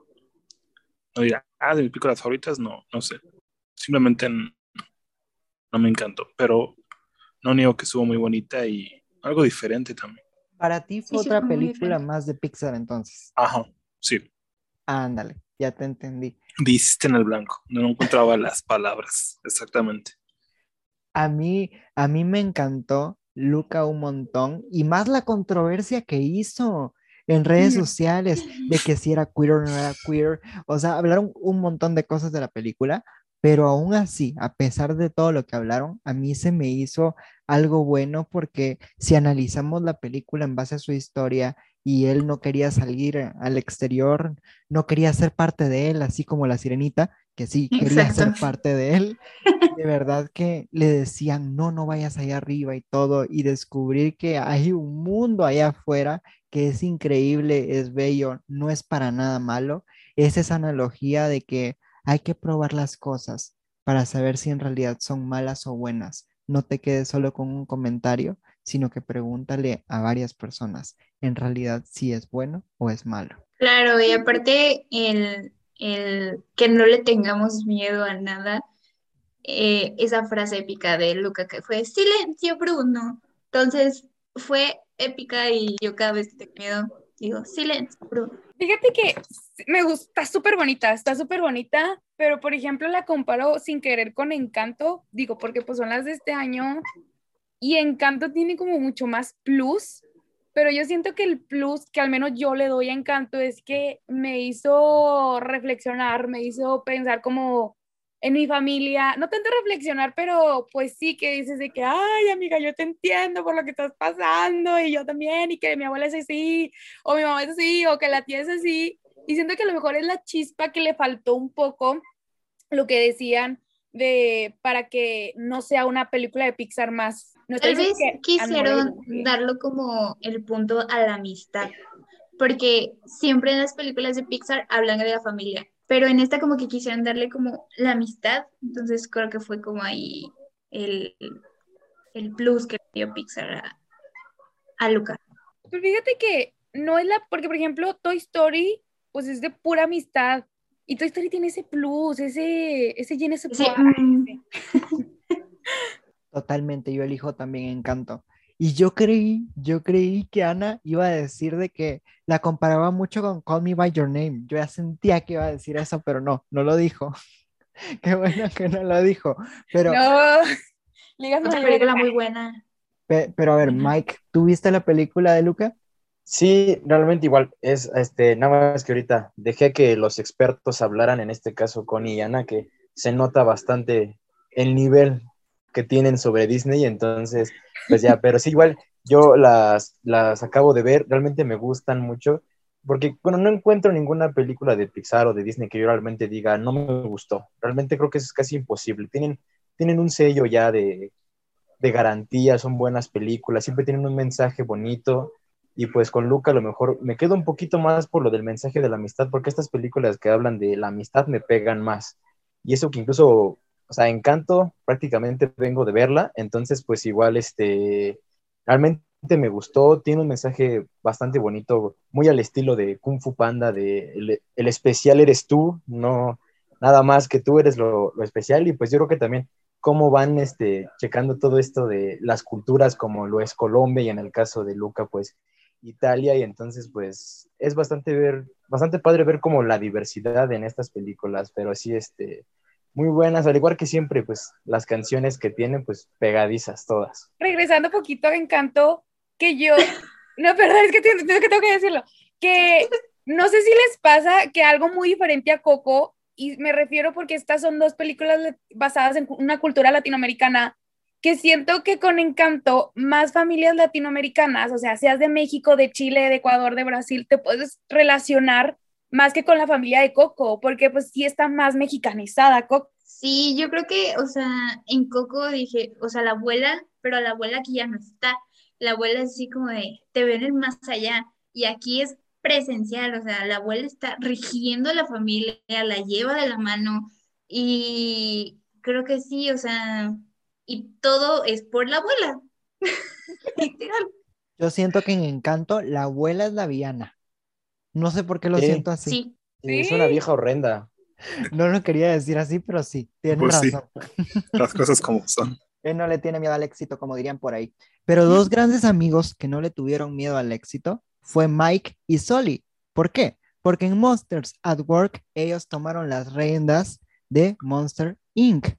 No diría, ah, de mis películas favoritas, no, no sé. Simplemente no me encantó, pero no niego que estuvo muy bonita y algo diferente también. Para ti fue Sí, otra película más de Pixar entonces. Ajá, sí. Ándale, ya te entendí. Diste en el blanco. No encontraba las palabras exactamente. A mí, a mí me encantó Luca un montón y más la controversia que hizo en redes sociales de que si era queer o no era queer. O sea, hablaron un montón de cosas de la película, pero aún así, a pesar de todo lo que hablaron, a mí se me hizo algo bueno porque si analizamos la película en base a su historia y él no quería salir al exterior, no quería ser parte de él, así como la sirenita, que sí quería ser parte de él de verdad que le decían, no, no vayas allá arriba y todo, y descubrir que hay un mundo allá afuera que es increíble, es bello, no es para nada malo, es esa analogía de que hay que probar las cosas para saber si en realidad son malas o buenas. No te quedes solo con un comentario, sino que pregúntale a varias personas, en realidad si es bueno o es malo. Claro, y aparte el, el que no le tengamos miedo a nada, eh, esa frase épica de Luca que fue silencio, Bruno. Entonces fue épica y yo cada vez tengo miedo digo silencio, Bruno. Fíjate que me gusta, está súper bonita, está súper bonita, pero por ejemplo la comparo sin querer con Encanto, digo, porque pues son las de este año y Encanto tiene como mucho más plus, pero yo siento que el plus que al menos yo le doy a Encanto es que me hizo reflexionar, me hizo pensar como en mi familia, no tanto reflexionar, pero pues sí que dices de que, ay amiga, yo te entiendo por lo que estás pasando y yo también, y que mi abuela es así, o mi mamá es así, o que la tía es así. Y siento que a lo mejor es la chispa que le faltó un poco lo que decían de para que no sea una película de Pixar más. No Tal vez que quisieron darlo como el punto a la amistad, porque siempre en las películas de Pixar hablan de la familia, pero en esta como que quisieron darle como la amistad, entonces creo que fue como ahí el, el plus que le dio Pixar a, a Luca. Pero fíjate que no es la, porque por ejemplo Toy Story, pues es de pura amistad. Y Toy Story tiene ese plus, ese, ese mm. ese. Totalmente, yo elijo también Encanto. Y yo creí, yo creí que Ana iba a decir de que la comparaba mucho con Call Me By Your Name. Yo ya sentía que iba a decir eso, pero no, no lo dijo. Qué bueno que no lo dijo. Pero, No, ligas Otra mayores. película muy buena. pe- pero a ver. Mike, ¿tú viste la película de Luca? Sí, realmente igual. Es este, nada más que ahorita dejé que los expertos hablaran, en este caso Connie y Ana, que se nota bastante el nivel que tienen sobre Disney, entonces, pues ya, pero sí, igual yo las, las acabo de ver, realmente me gustan mucho, porque, bueno, no encuentro ninguna película de Pixar o de Disney que yo realmente diga, no me gustó, realmente creo que es casi imposible, tienen, tienen un sello ya de, de garantía, son buenas películas, siempre tienen un mensaje bonito, y pues con Luca a lo mejor me quedo un poquito más por lo del mensaje de la amistad, porque estas películas que hablan de la amistad me pegan más. Y eso que incluso, o sea, Encanto prácticamente vengo de verla, entonces pues igual este, realmente me gustó, tiene un mensaje bastante bonito, muy al estilo de Kung Fu Panda, de el, especial eres tú, no nada más que tú eres lo, lo, especial y pues yo creo que también cómo van este, checando todo esto de las culturas como lo es Colombia y en el caso de Luca pues Italia y entonces pues es bastante ver, bastante padre ver como la diversidad en estas películas, pero sí este muy buenas, al igual que siempre pues las canciones que tienen pues pegadizas todas. Regresando un poquito a Encanto, que yo no, perdón, es que tengo, que tengo que decirlo, que no sé si les pasa que algo muy diferente a Coco y me refiero porque estas son dos películas basadas en una cultura latinoamericana que siento que con Encanto más familias latinoamericanas, o sea, seas de México, de Chile, de Ecuador, de Brasil, te puedes relacionar más que con la familia de Coco, porque pues sí está más mexicanizada Coco. Sí, yo creo que, o sea, en Coco dije, o sea, la abuela, pero la abuela aquí ya no está. La abuela es así como de, te ven el más allá. Y aquí es presencial, o sea, la abuela está rigiendo a la familia, la lleva de la mano. Y creo que sí, o sea, y todo es por la abuela. Yo siento que en Encanto la abuela es la villana. No sé por qué lo siento así. Sí. Es una vieja horrenda. No lo quería decir así, pero sí, tiene pues razón. Las cosas como son. Él no le tiene miedo al éxito, como dirían por ahí. Pero dos grandes amigos que no le tuvieron miedo al éxito fue Mike y Solly. ¿Por qué? Porque en Monsters at Work ellos tomaron las riendas de Monster Inc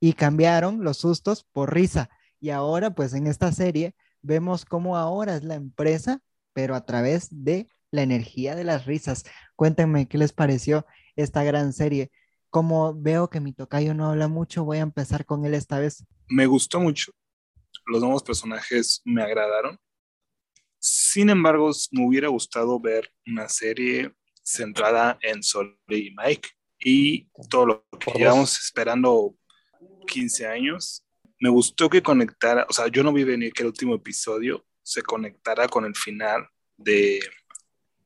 y cambiaron los sustos por risa. Y ahora, pues en esta serie, vemos cómo ahora es la empresa, pero a través de la energía de las risas. Cuéntenme qué les pareció esta gran serie. Como veo que mi tocayo no habla mucho, voy a empezar con él esta vez. Me gustó mucho. Los nuevos personajes me agradaron. Sin embargo, me hubiera gustado ver una serie centrada en Sol y Mike y todo lo que llevamos esperando 15 años. Me gustó que conectara, o sea, yo no vi venir que el último episodio se conectara con el final de,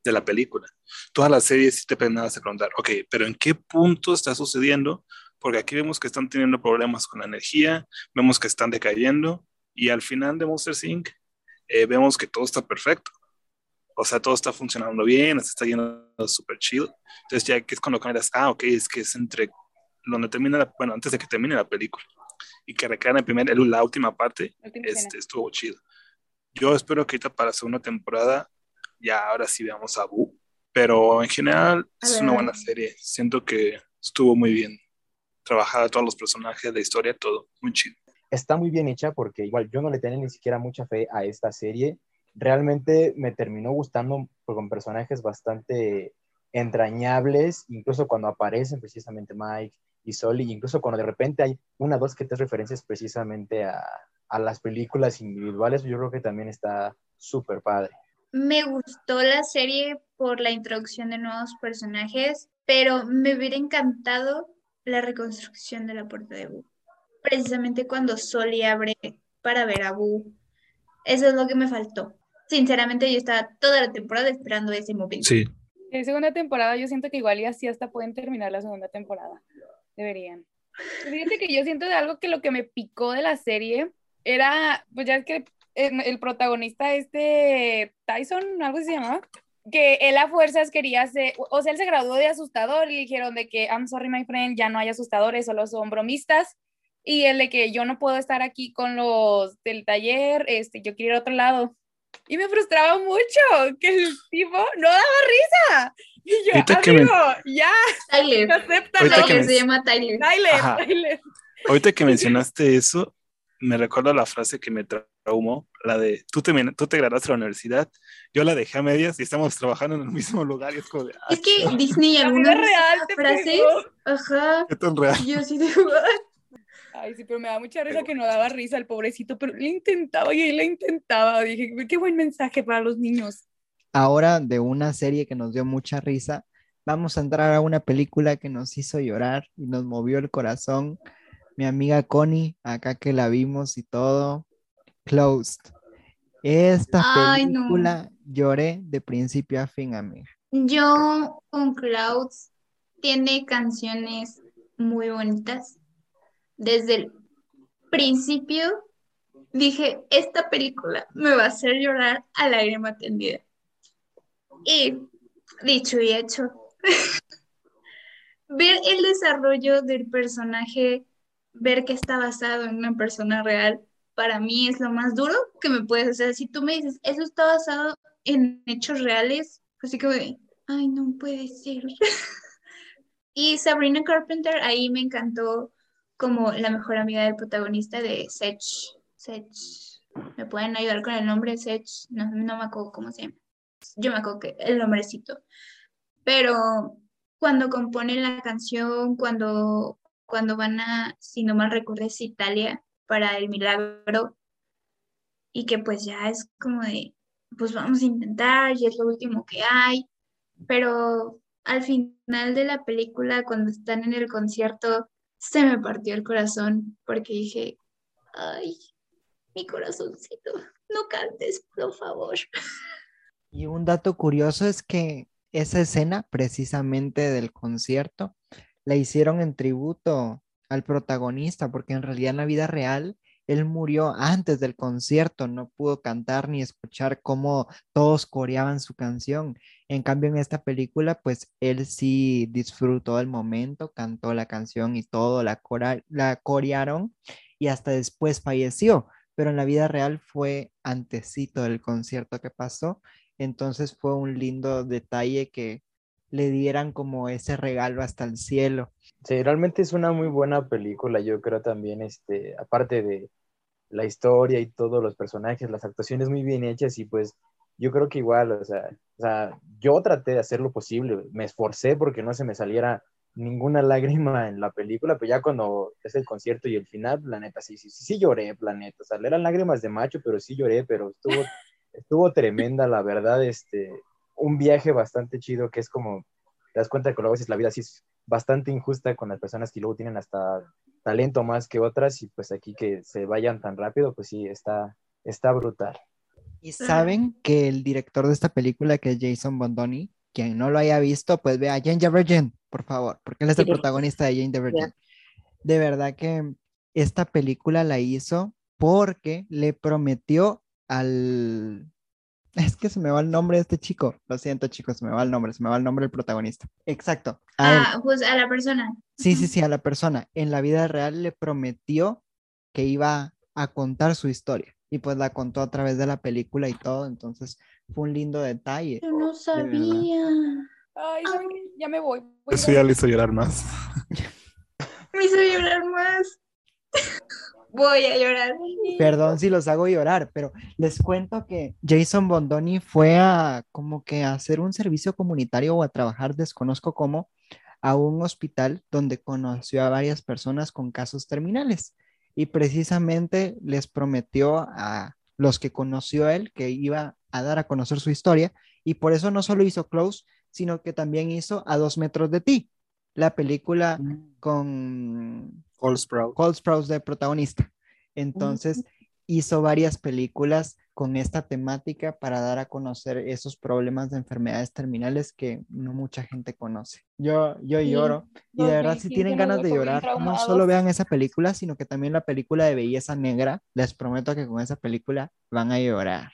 de la película. Todas las series sí te nada a preguntar, ok, pero ¿en qué punto está sucediendo? Porque aquí vemos que están teniendo problemas con la energía, vemos que están decayendo y al final de Monster Inc. Eh, vemos que todo está perfecto. O sea, todo está funcionando bien, se está yendo súper chill. Entonces ya que es cuando cambias, ah, ok, es que es entre donde termina, bueno, antes de que termine la película y que recae en primer, la última parte, este, estuvo chido. Yo espero que ahorita para la segunda temporada ya ahora sí veamos a Boo, pero en general es una buena serie. Siento que estuvo muy bien trabajada, todos los personajes, la historia, todo, muy chido. Está muy bien hecha porque igual yo no le tenía ni siquiera mucha fe a esta serie. Realmente me terminó gustando con personajes bastante entrañables, incluso cuando aparecen precisamente Mike, y Soli, incluso cuando de repente hay una, dos, que tres referencias precisamente a, a las películas individuales, yo creo que también está súper padre. Me gustó la serie por la introducción de nuevos personajes, pero me hubiera encantado la reconstrucción de la puerta de Boo. Precisamente cuando Soli abre para ver a Boo. Eso es lo que me faltó. Sinceramente, yo estaba toda la temporada esperando ese momento. Sí. En segunda temporada, yo siento que igual y así hasta pueden terminar la segunda temporada. Deberían. Fíjate que yo siento de algo que lo que me picó de la serie era, pues ya es que el protagonista este Tyson, algo se llamaba, que él a fuerzas quería ser, o sea, él se graduó de asustador y le dijeron de que, I'm sorry my friend, ya no hay asustadores, solo son bromistas, y él de que yo no puedo estar aquí con los del taller, este, yo quiero ir a otro lado. Y me frustraba mucho que el tipo no daba risa. Y yo, Ahorita amigo, ya. Tyler. Acéptalo. que, se llama Tyler. Tyler, Tyler. Ahorita que mencionaste eso, me recuerdo la frase que me traumó, la de, tú te, tú te graduaste de la universidad, yo la dejé a medias y estamos trabajando en el mismo lugar y es como de, Es que Disney algunas real frases, ajá, ¿qué tan real? yo sí Ay, sí, pero me da mucha risa que no daba risa el pobrecito, pero le intentaba y él le intentaba. Dije, qué buen mensaje para los niños. Ahora de una serie que nos dio mucha risa, vamos a entrar a una película que nos hizo llorar y nos movió el corazón. Mi amiga Connie, acá que la vimos y todo, Closed. Esta Ay, no. película lloré de principio a fin, amiga. Yo con Clouds tiene canciones muy bonitas. Desde el principio dije, esta película me va a hacer llorar a lágrima tendida. Y dicho y hecho, ver el desarrollo del personaje, ver que está basado en una persona real, para mí es lo más duro que me puedes hacer. Si tú me dices, eso está basado en hechos reales, así que, de, ay, no puede ser. y Sabrina Carpenter, ahí me encantó como la mejor amiga del protagonista de Sech. Sech. ¿Me pueden ayudar con el nombre? Sech. No, no me acuerdo cómo se llama. Yo me acuerdo que el nombrecito. Pero cuando componen la canción, cuando, cuando van a, si no mal recuerdo, es Italia para el milagro, y que pues ya es como de, pues vamos a intentar, y es lo último que hay, pero al final de la película, cuando están en el concierto, se me partió el corazón porque dije, ay, mi corazoncito, no cantes, por favor. Y un dato curioso es que esa escena, precisamente del concierto, la hicieron en tributo al protagonista, porque en realidad en la vida real él murió antes del concierto, no pudo cantar ni escuchar cómo todos coreaban su canción. En cambio, en esta película, pues él sí disfrutó del momento, cantó la canción y todo, la, cora- la corearon y hasta después falleció, pero en la vida real fue antecito del concierto que pasó, entonces fue un lindo detalle que le dieran como ese regalo hasta el cielo. Sí, realmente es una muy buena película, yo creo también, este, aparte de la historia y todos los personajes, las actuaciones muy bien hechas y pues yo creo que igual, o sea, o sea, yo traté de hacer lo posible, me esforcé porque no se me saliera ninguna lágrima en la película, pero ya cuando es el concierto y el final, la neta, sí, sí, sí, sí lloré, planeta, o sea, eran lágrimas de macho, pero sí lloré, pero estuvo, estuvo tremenda, la verdad, este, un viaje bastante chido que es como, te das cuenta que luego a veces la vida sí es bastante injusta con las personas que luego tienen hasta talento más que otras y pues aquí que se vayan tan rápido, pues sí, está, está brutal. Y saben que el director de esta película, que es Jason Bondoni, quien no lo haya visto, pues vea Jane the Virgin, por favor, porque él es el protagonista de Jane the Virgin. De verdad que esta película la hizo porque le prometió al... Es que se me va el nombre de este chico. Lo siento, chicos, se me va el nombre, se me va el nombre del protagonista. Exacto. A él. Ah, pues a la persona. Sí, sí, sí, a la persona. En la vida real le prometió que iba a contar su historia y pues la contó a través de la película y todo, entonces fue un lindo detalle. Yo no sabía. Ay, ya me voy. Voy Eso ya le hizo llorar más. Me hizo llorar más. Voy a llorar. Perdón si los hago llorar, pero les cuento que Jason Bondoni fue a como que a hacer un servicio comunitario o a trabajar, desconozco cómo, a un hospital donde conoció a varias personas con casos terminales. Y precisamente les prometió a los que conoció él que iba a dar a conocer su historia. Y por eso no solo hizo Close, sino que también hizo A dos metros de ti, la película con Cole Sprout. Cole Sprouse de protagonista. Entonces hizo varias películas con esta temática para dar a conocer esos problemas de enfermedades terminales que no mucha gente conoce. Yo, yo Sí, lloro y de verdad si 2015 tienen ganas de llorar, no solo vean esa película, sino que también la película de Belleza Negra. Les prometo que con esa película van a llorar.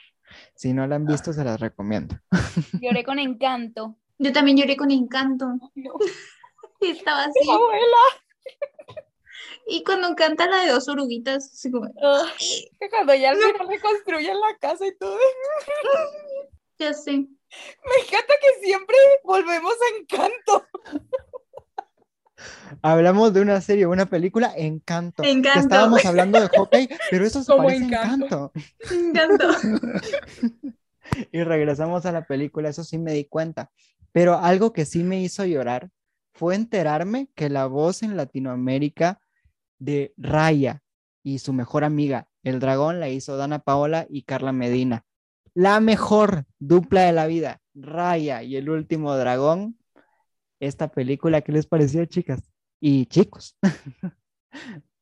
Si no la han visto, se las recomiendo. Lloré con encanto. Yo también lloré con encanto. No. Y estaba así. Abuela. Y cuando canta la de dos oruguitas, así como, Ay, que cuando ya al final reconstruyen la casa y todo. ya sé. Me encanta que siempre volvemos a encanto. Hablamos de una serie, una película, Encanto. que Encanto. estábamos hablando de hockey, pero eso se Como parece Encanto. Encanto. Y regresamos a la película, eso sí me di cuenta. Pero algo que sí me hizo llorar fue enterarme que la voz en Latinoamérica de Raya y su mejor amiga, el dragón, la hizo Dana Paola y Carla Medina. La mejor dupla de la vida, Raya y el último dragón. Esta película, ¿qué les pareció, chicas? Y chicos.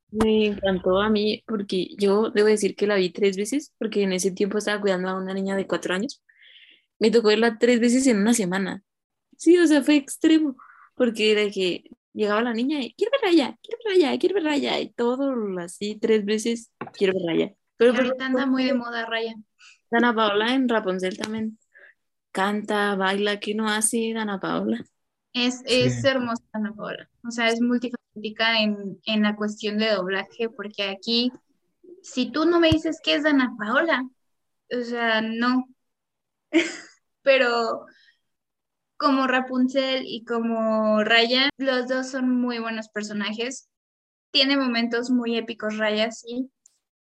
Me encantó a mí porque yo debo decir que la vi tres veces porque en ese tiempo estaba cuidando a una niña de cuatro años. Me tocó verla tres veces en una semana. Sí, o sea, fue extremo porque era que llegaba la niña y quiero ver Raya, quiero ver Raya, quiero ver Raya y todo así tres veces quiero ver Raya. Pero Y ahorita anda muy de moda Raya. Dana Paola en Rapunzel también canta, baila, ¿qué no hace Dana Paola? Es, es hermosa Ana Paola. O sea, es multifacética en, en la cuestión de doblaje, porque aquí, si tú no me dices que es Ana Paola, o sea, no. Pero como Rapunzel y como Raya, los dos son muy buenos personajes. Tiene momentos muy épicos Raya, sí,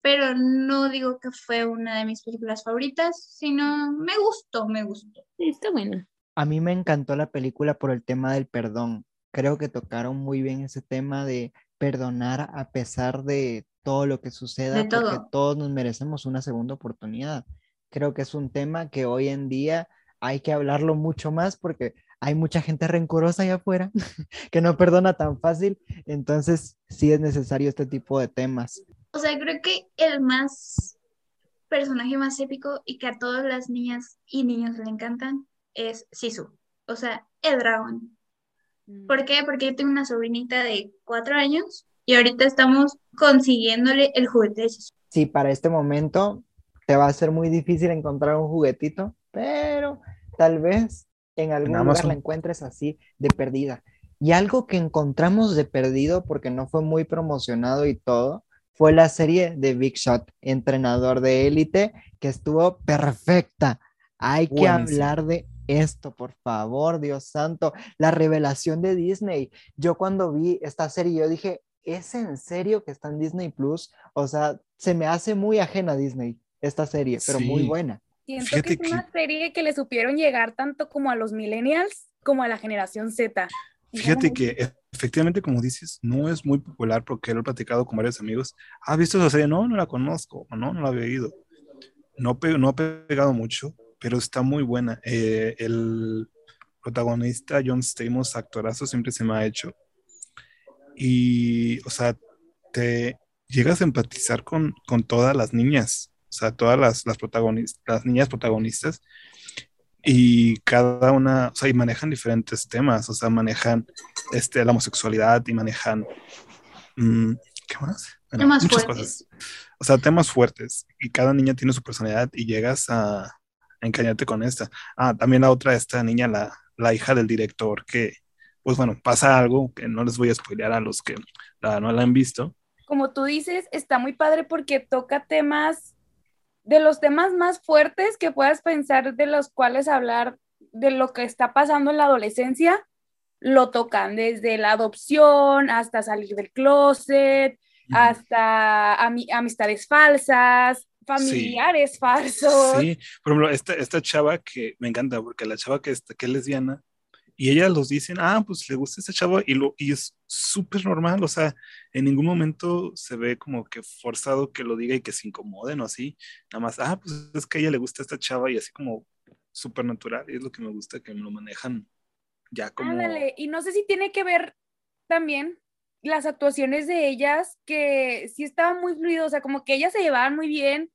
pero no digo que fue una de mis películas favoritas, sino me gustó, me gustó. Sí, está buena. A mí me encantó la película por el tema del perdón. Creo que tocaron muy bien ese tema de perdonar a pesar de todo lo que suceda, De porque todo. todos nos merecemos una segunda oportunidad. Creo que es un tema que hoy en día hay que hablarlo mucho más porque hay mucha gente rencorosa allá afuera que no perdona tan fácil. Entonces, sí es necesario este tipo de temas. O sea, creo que el más personaje más épico y que a todas las niñas y niños le encantan es Sisu. O sea, el dragón. ¿Por qué? Porque yo tengo una sobrinita de cuatro años y ahorita estamos consiguiéndole el juguete de Sisu. Sí, para este momento te va a ser muy difícil encontrar un juguetito, pero tal vez en algún lugar Amazon. la encuentres así de perdida. Y algo que encontramos de perdido, porque no fue muy promocionado y todo, fue la serie de Big Shot, entrenador de élite, que estuvo perfecta. Hay que hablar de esto, por favor, Dios santo. La revelación de Disney. Yo cuando vi esta serie, yo dije, ¿es en serio que está en Disney Plus? O sea, se me hace muy ajena a Disney esta serie, pero muy buena. Siento Fíjate que es una que- serie que le supieron llegar tanto como a los millennials como a la generación Z. Fíjate que efectivamente, como dices, no es muy popular porque lo he platicado con varios amigos. ¿Has visto esa serie? No, no la conozco, no, no la había oído. No, no ha pegado mucho, pero está muy buena. Eh, el protagonista, John Stamos, actorazo, siempre se me ha hecho. Y, o sea, te llegas a empatizar con, con todas las niñas, o sea, todas las, las, protagonistas, las niñas protagonistas. Y cada una, o sea, y manejan diferentes temas, o sea, manejan este, la homosexualidad y manejan, mm, ¿qué más? Bueno, Temas muchas fuertes. cosas. O sea, temas fuertes. Y cada niña tiene su personalidad y llegas a, a encariñarte con esta. Ah, también la otra, esta niña, la, la hija del director, que, pues bueno, pasa algo que no les voy a spoilear a los que la, no la han visto. Como tú dices, está muy padre porque toca temas, de los temas más fuertes que puedas pensar, de los cuales hablar de lo que está pasando en la adolescencia, lo tocan, desde la adopción hasta salir del closet, hasta ami- amistades falsas, familiares falsos. Sí, por ejemplo, esta, esta chava que me encanta, porque la chava que, está, que es lesbiana, y ellas los dicen, ah, pues le gusta esta chava, y, lo, y es súper normal, o sea, en ningún momento se ve como que forzado que lo diga y que se incomoden o así, nada más, ah, pues es que a ella le gusta esta chava, y así como súper natural, y es lo que me gusta, que me lo manejan ya como... Y no sé si tiene que ver también las actuaciones de ellas, que sí estaban muy fluidos, o sea, como que ellas se llevaban muy bien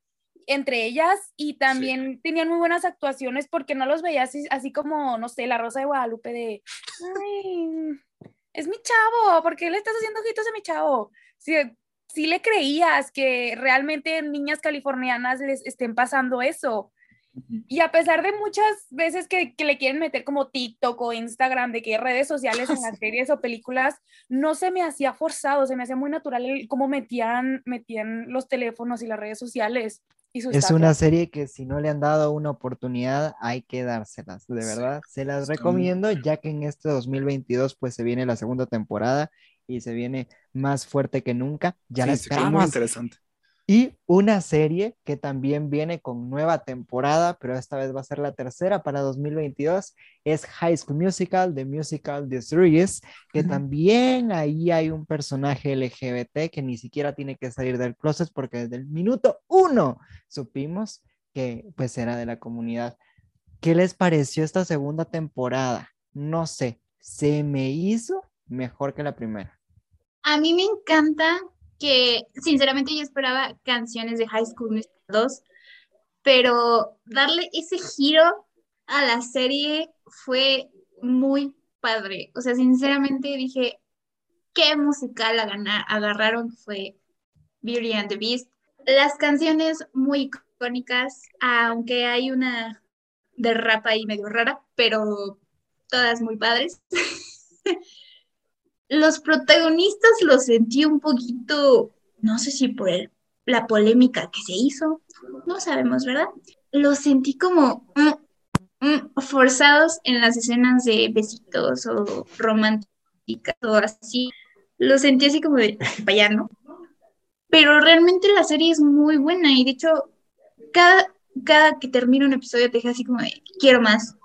entre ellas y también tenían muy buenas actuaciones porque no los veías así, así como, no sé, la Rosa de Guadalupe de, ay, es mi chavo, ¿por qué le estás haciendo ojitos a mi chavo? Sí, sí le creías que realmente niñas californianas les estén pasando eso. Y a pesar de muchas veces que, que, le quieren meter como TikTok o Instagram, de que redes sociales en las series o películas, no se me hacía forzado, se me hacía muy natural el, cómo metían, metían los teléfonos y las redes sociales. Y Es una serie que si no le han dado una oportunidad, hay que dárselas, de Sí. verdad. Se las recomiendo, ya que en este 2022 pues se viene la segunda temporada y se viene más fuerte que nunca. Ya la Sí, se quedó muy esperamos. interesante. Y una serie que también viene con nueva temporada, pero esta vez va a ser la tercera para 2022, es High School Musical, The Musical The Series, que también ahí hay un personaje LGBT que ni siquiera tiene que salir del closet porque desde el minuto uno supimos que pues era de la comunidad. ¿Qué les pareció esta segunda temporada? No sé, se me hizo mejor que la primera. A mí me encanta que, sinceramente, yo esperaba canciones de High School Musical 2, pero darle ese giro a la serie fue muy padre. O sea, sinceramente dije, qué musical agarraron fue Beauty and the Beast. Las canciones muy icónicas, aunque hay una de rap ahí medio rara, pero todas muy padres. Los protagonistas los sentí un poquito, no sé si por el- la polémica que se hizo, no sabemos, ¿verdad? Los sentí como mm, mm, forzados en las escenas de besitos o románticas o así. Los sentí así como de vaya, ¿no? Pero realmente la serie es muy buena y de hecho, cada, cada que termina un episodio te deja así como de quiero más.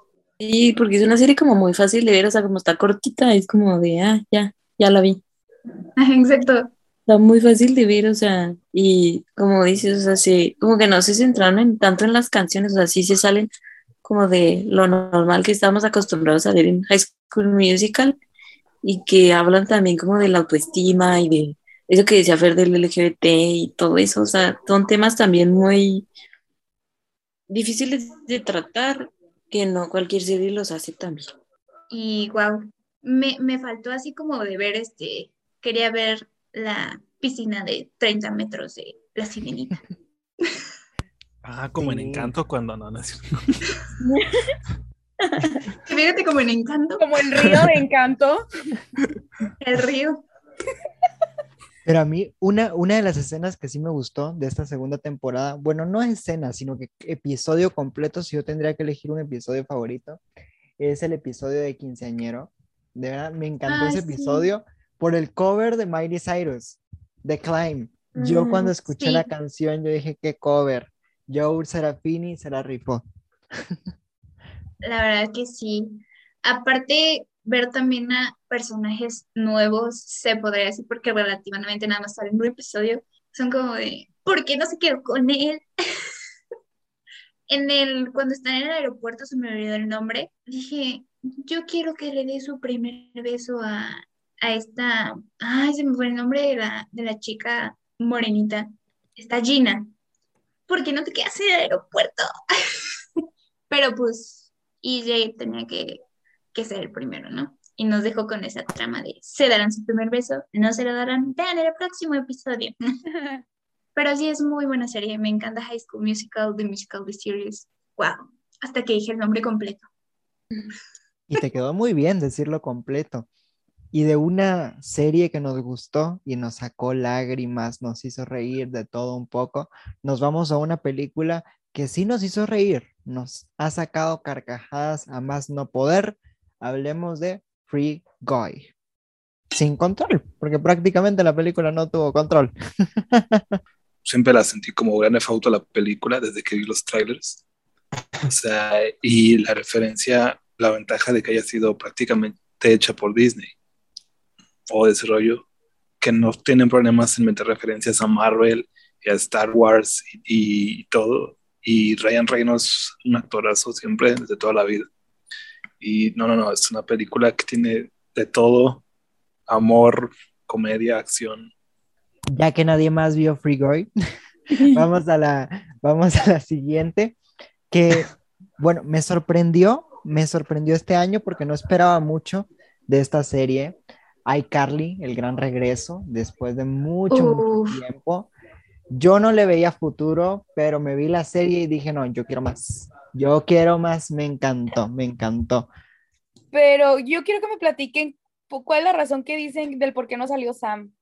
Sí, porque es una serie como muy fácil de ver, o sea, como está cortita, es como de, ah, ya, ya la vi. Exacto. Está muy fácil de ver, o sea, y como dices, o sea, sí, como que no se centraron en, tanto en las canciones, o sea, sí se salen como de lo normal que estamos acostumbrados a ver en High School Musical y que hablan también como de la autoestima y de eso que decía Fer del LGBT y todo eso, o sea, son temas también muy difíciles de tratar que no cualquier serie los hace también. Y wow, me, me faltó así como de ver este, quería ver la piscina de 30 metros de la sirenita. Ah, como en Sí. Encanto cuando no, no es. Fíjate como en Encanto, Como el río de encanto. el río. Pero a mí, una, una de las escenas que sí me gustó de esta segunda temporada, bueno, no escena, sino que episodio completo, si yo tendría que elegir un episodio favorito, es el episodio de Quinceañero. De verdad, me encantó Ay, ese sí. episodio por el cover de Miley Cyrus, The Climb. Yo Mm, cuando escuché la sí. canción, yo dije, qué cover. Joe Serafini se la rifó. La verdad que sí. Aparte, ver también a personajes nuevos, se podría decir, porque relativamente nada más salen un episodio, son como de, ¿por qué no se quedó con él? En el, cuando están en el aeropuerto, se me olvidó el nombre, dije, yo quiero que le dé su primer beso a, a esta, ay, se me fue el nombre de la, de la chica morenita, esta Gina. ¿Por qué no te quedas en el aeropuerto? Pero pues EJ tenía que, que ser el primero, ¿no? Y nos dejó con esa trama de se darán su primer beso, no se lo darán, vean el próximo episodio. Pero sí es muy buena serie, me encanta High School Musical, The Musical, The Series. Wow, hasta que dije el nombre completo. Y te quedó muy bien decirlo completo. Y de una serie que nos gustó y nos sacó lágrimas, nos hizo reír de todo un poco, nos vamos a una película que sí nos hizo reír, nos ha sacado carcajadas a más no poder. Hablemos de Free Guy. Sin control, porque prácticamente la película no tuvo control. Siempre la sentí como gran efecto la película desde que vi los trailers. O sea, y la referencia, la ventaja de que haya sido prácticamente hecha por Disney o ese rollo, que no tienen problemas en meter referencias a Marvel y a Star Wars y, y todo. Y Ryan Reynolds, un actorazo siempre, desde toda la vida. Y no, no, no, es una película que tiene de todo, amor, comedia, acción. Ya que nadie más vio Free Guy, vamos a la, vamos a la siguiente, que, bueno, me sorprendió, me sorprendió este año porque no esperaba mucho de esta serie. iCarly, el gran regreso, después de mucho, mucho tiempo. Yo no le veía futuro, pero me vi la serie y dije, no, yo quiero más. Yo quiero más, me encantó, me encantó. Pero yo quiero que me platiquen cu- cuál es la razón que dicen del por qué no salió Sam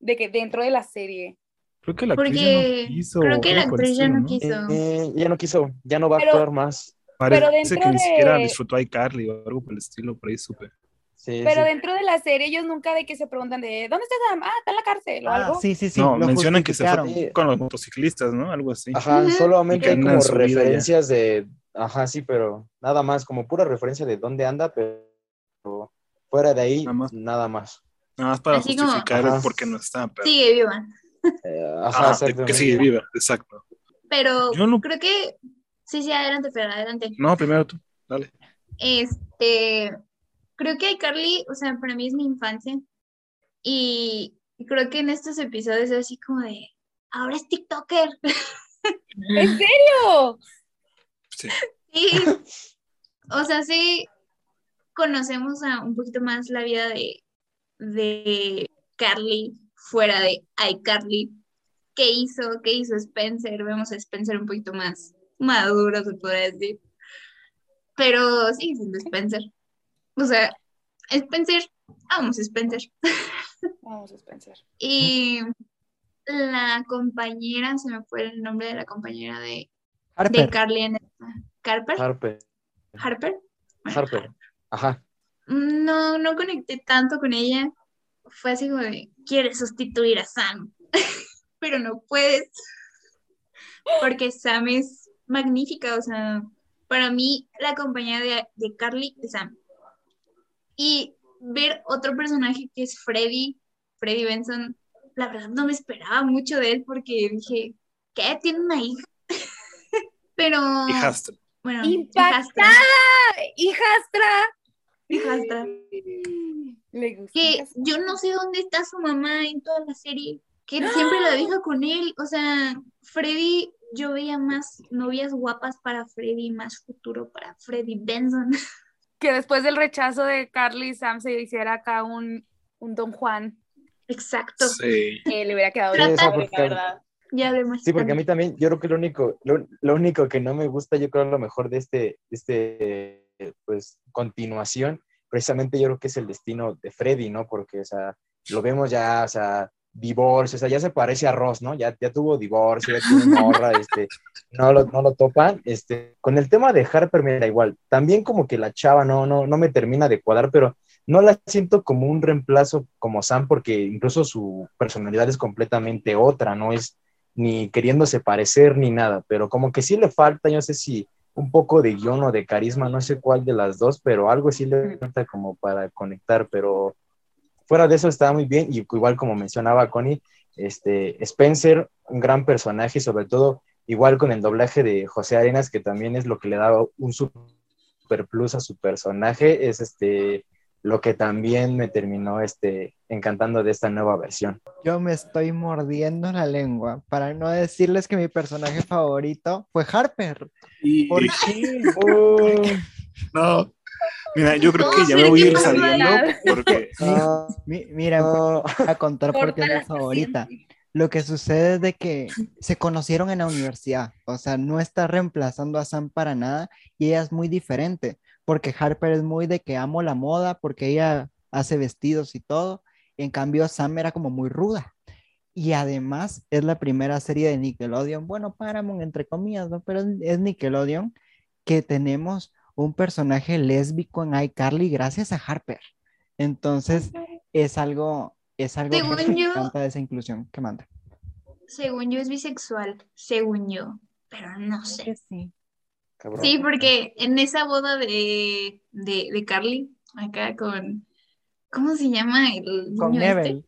de que dentro de la serie. Creo que la actriz ya Porque no quiso. creo que la actriz ya no quiso. Eh, ya no quiso, ya no va a Pero- actuar más. Parece dentro que ni siquiera de- disfrutó a iCarly o algo por el estilo, por ahí supe. Sí, Pero sí. dentro de la serie ellos nunca de que se preguntan de ¿dónde está Sam? Ah, está en la cárcel o Ah, algo. sí, sí, sí. no, mencionan que se justificaron. Sí. fue con los motociclistas, ¿no? Algo así. Ajá, Ujú. solamente Y hay como ya. referencias de, ajá, sí, pero nada más, como pura referencia de dónde anda, pero fuera de ahí, Nada más. nada más. Nada más para Así como- justificar el por qué no está. Pero... Sigue viva. Eh, ajá, Ah, que sigue viva, exacto. Pero Yo no- creo que. Sí, sí, adelante, Fer, adelante. No, primero tú, dale. Este. Creo que iCarly, o sea, para mí es mi infancia. Y creo que en estos episodios es así como de. Ahora es TikToker. ¿En serio? Sí. Sí. O sea, sí conocemos a un poquito más la vida de, de Carly fuera de iCarly. ¿Qué hizo? ¿Qué hizo Spencer? Vemos a Spencer un poquito más maduro, se podría decir. Pero sigue siendo Spencer. O sea, Spencer, vamos Spencer. Vamos a Spencer. Y la compañera, se me fue el nombre de la compañera de, de Harper. Carly en esta. ¿Carper? Harper. ¿Harper? Bueno, Harper. Ajá. No, no conecté tanto con ella. Fue así como de, quieres sustituir a Sam, pero no puedes. Porque Sam es magnífica, o sea, para mí la compañía de, de Carly es Sam. Y ver otro personaje que es Freddy, Freddy Benson, la verdad no me esperaba mucho de él porque dije, ¿qué? ¿Tiene una hija? pero, Hijastra. bueno, ¡Impactada! ¡Hijastra! hijastra. Le gusta. que yo no sé dónde está su mamá en toda la serie, que él siempre la deja con él, o sea, Freddy, yo veía más novias guapas para Freddy, más futuro para Freddy Benson. Que después del rechazo de Carly y Sam se hiciera acá un, un Don Juan. Exacto. Sí. Que le hubiera quedado Sí, bien padre, porque- la verdad. Ya además. Sí, porque a mí también, yo creo que lo único, lo, lo único que no me gusta, yo creo lo mejor de este, este, pues, continuación, precisamente yo creo que es el destino de Freddy, ¿no? Porque, o sea, lo vemos ya, o sea, divorcio, o sea, ya se parece a Ross, ¿no? Ya, ya tuvo divorcio, ya tiene morra, este, no lo, no lo topan, este, con el tema de Harper, mira, igual, también como que la chava no, no, no me termina de cuadrar, pero no la siento como un reemplazo como Sam, porque incluso su personalidad es completamente otra, no es ni queriéndose parecer ni nada, pero como que sí le falta, yo no sé si un poco de guion o de carisma, no sé cuál de las dos, pero algo sí le falta como para conectar, pero fuera de eso estaba muy bien y igual como mencionaba Connie, este Spencer, un gran personaje, sobre todo igual con el doblaje de José Arenas, que también es lo que le da un super plus a su personaje, es este lo que también me terminó este encantando de esta nueva versión. Yo me estoy mordiendo la lengua para no decirles que mi personaje favorito fue Harper. Y, ¿Por y- qué? no. Mira, yo creo que ya me voy a ir saliendo porque Mi- mira, no. voy a contar por qué es favorita. Lo que sucede es de que se conocieron en la universidad, o sea, no está reemplazando a Sam para nada y ella es muy diferente, porque Harper es muy de que amo la moda, porque ella hace vestidos y todo, en cambio Sam era como muy ruda. Y además es la primera serie de Nickelodeon, bueno, Paramount entre comillas, ¿no? Pero es Nickelodeon que tenemos un personaje lésbico en iCarly gracias a Harper. Entonces es algo, es algo Según que me encanta de esa inclusión que manda. Según yo es bisexual, según yo, pero no sé. sí. Cabrón. Sí, porque en esa boda de, de, de Carly, acá con, ¿cómo se llama el Con este? Neville,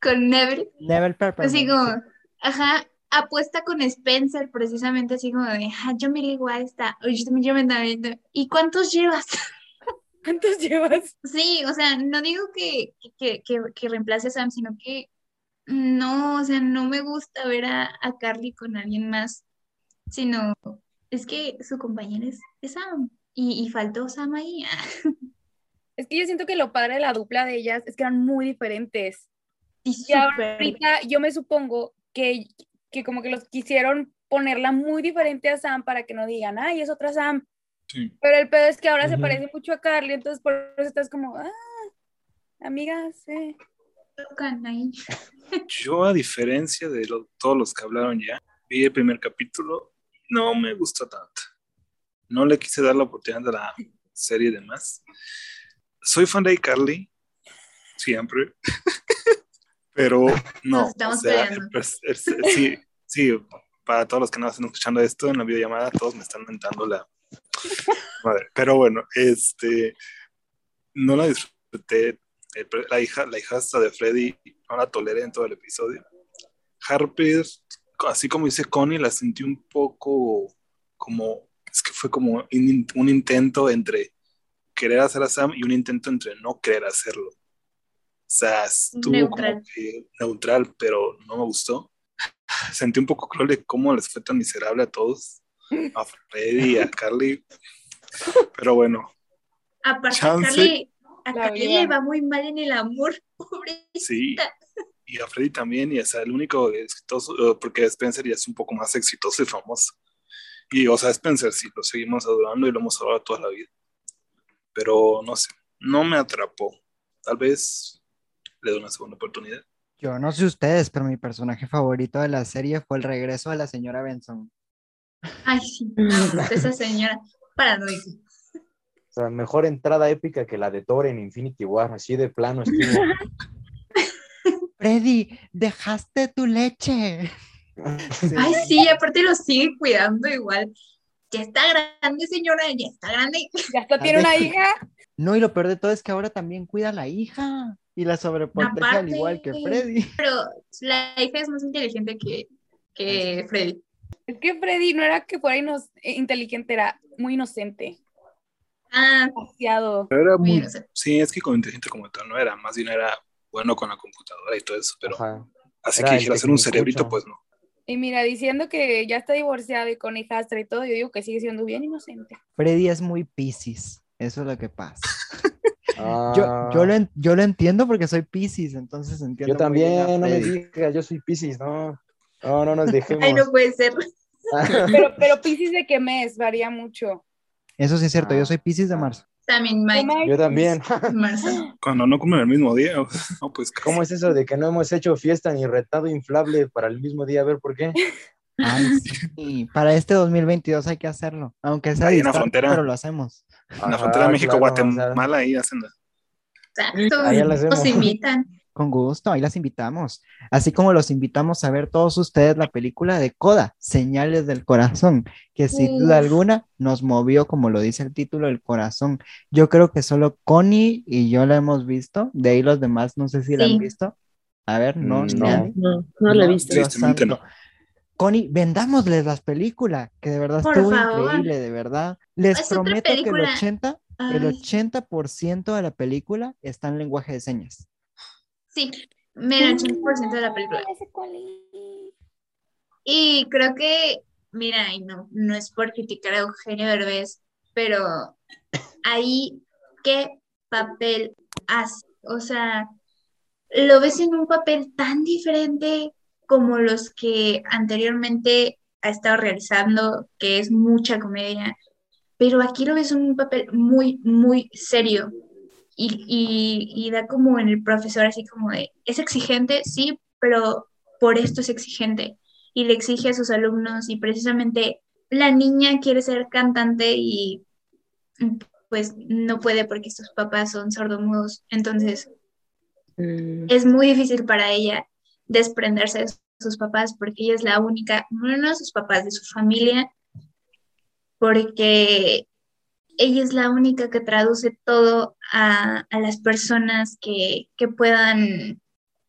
Con Neville. Neville Peppermint. Así como, ajá, apuesta con Spencer, precisamente así como de, ah, yo me ligo a esta, yo también yo me. ¿Y cuántos llevas? ¿Cuántos llevas? Sí, o sea, no digo que, que, que, que reemplace a Sam, sino que no, o sea, no me gusta ver a, a Carly con alguien más, sino es que su compañera es, es Sam y, y faltó Sam ahí. Es que yo siento que lo padre de la dupla de ellas es que eran muy diferentes. Y Y ahorita yo me supongo que, que como que los quisieron ponerla muy diferente a Sam para que no digan, ay, es otra Sam. sí. Pero el pedo es que ahora se Ujú. parece mucho a Carly, entonces por eso estás como, ah, amigas, eh. Yo, a diferencia de lo- todos los que hablaron ya, vi el primer capítulo, no me gustó tanto. No le quise dar la oportunidad de la serie de más. Soy fan de iCarly, siempre, pero no. Estamos o sea, pues, es- sí, sí, para todos los que no están escuchando esto en la videollamada, todos me están mentando la madre. Pero bueno, este, no la disfruté. El la hija, la hijastra de Freddy, no la toleré en todo el episodio. Harper, así como dice Connie, la sentí un poco como, es que fue como un intento entre querer hacer a Sam y un intento entre no querer hacerlo. O sea, estuvo Neutral. como que neutral, pero no me gustó. Sentí un poco cruel de cómo les fue tan miserable a todos, a Freddy, a Carly. Pero bueno, Aparte, Chance. Carly, a Carly le va muy mal en el amor, pobre. Sí, y a Freddy también, y o sea, el único exitoso, eh, porque Spencer ya es un poco más exitoso y famoso. Y, o sea, Spencer sí, lo seguimos adorando y lo hemos adorado toda la vida. Pero no sé, no me atrapó. Tal vez le doy una segunda oportunidad. Yo no sé ustedes, pero mi personaje favorito de la serie fue el regreso de la señora Benson. Ay, sí, esa señora paranoica. O sea, mejor entrada épica que la de Thor en Infinity War, así de plano estuvo. Freddy, dejaste tu leche. Sí. Ay, sí, aparte lo sigue cuidando igual. Ya está grande, señora, ya está grande. Ya hasta tiene una hija. No, y lo peor de todo es que ahora también cuida a la hija y la sobreprotege al Aparte. igual que Freddy. Pero la hija es más inteligente que, que Freddy. Es que Freddy no era que fuera eh, inteligente, era muy inocente. Ah, Demasiado. Era muy sí, es que con inteligente como tal no era, más bien era bueno con la computadora y todo eso, pero Ajá. así Era que dijera ser un cerebrito, pues no. Y mira, diciendo que ya está divorciado y con hijastra y todo, yo digo que sigue siendo bien inocente. Freddy es muy Piscis, eso es lo que pasa. Ah, Yo, yo, lo, en- yo lo entiendo porque soy Piscis, entonces entiendo. yo muy bien a también, no me digas, yo soy Pisces, no. No, no nos dejemos. ay, no puede ser. Pero, pero Pisces de qué mes varía mucho. Eso sí es cierto, yo Ah. soy Piscis de marzo. También Mike. Yo también. Marzo. Cuando no comen el mismo día, no, pues ¿Cómo es eso de que no hemos hecho fiesta ni retado inflable para el mismo día? A ver por qué. Ay, sí, para este 2022 hay que hacerlo, aunque sea Ahí en la distante, frontera. pero lo hacemos. en la frontera de México, claro, o sea, Guatemala, ahí hacen Exacto. Hacemos. Nos invitan. Con gusto, ahí las invitamos. Así como los invitamos a ver todos ustedes la película de Coda, Señales del Corazón, que sin duda alguna nos movió, como lo dice el título, el corazón. Yo creo que solo Connie y yo la hemos visto, de ahí los demás no sé si la han visto. A ver, no, Mm, no. nadie. No, no la he No, visto. Tristemente santo. Connie, vendámosles las películas, que de verdad Por estuvo favor. increíble, de verdad. Les Es prometo que el película. 80, el Ay, 80% de la película está en lenguaje de señas. sí, menos el 80% de la película. Y creo que, mira, y no, no es por criticar a Eugenio Derbez, pero ahí, ¿qué papel hace? O sea, lo ves en un papel tan diferente como los que anteriormente ha estado realizando, que es mucha comedia, pero aquí lo ves un papel muy, muy serio. Y, y, y da como en el profesor así como de, es exigente, sí, pero por esto es exigente y le exige a sus alumnos y precisamente la niña quiere ser cantante y pues no puede porque sus papás son sordomudos, entonces Mm, es muy difícil para ella desprenderse de sus papás porque ella es la única, no, de sus papás, de su familia, porque ella es la única que traduce todo a, a las personas que, que puedan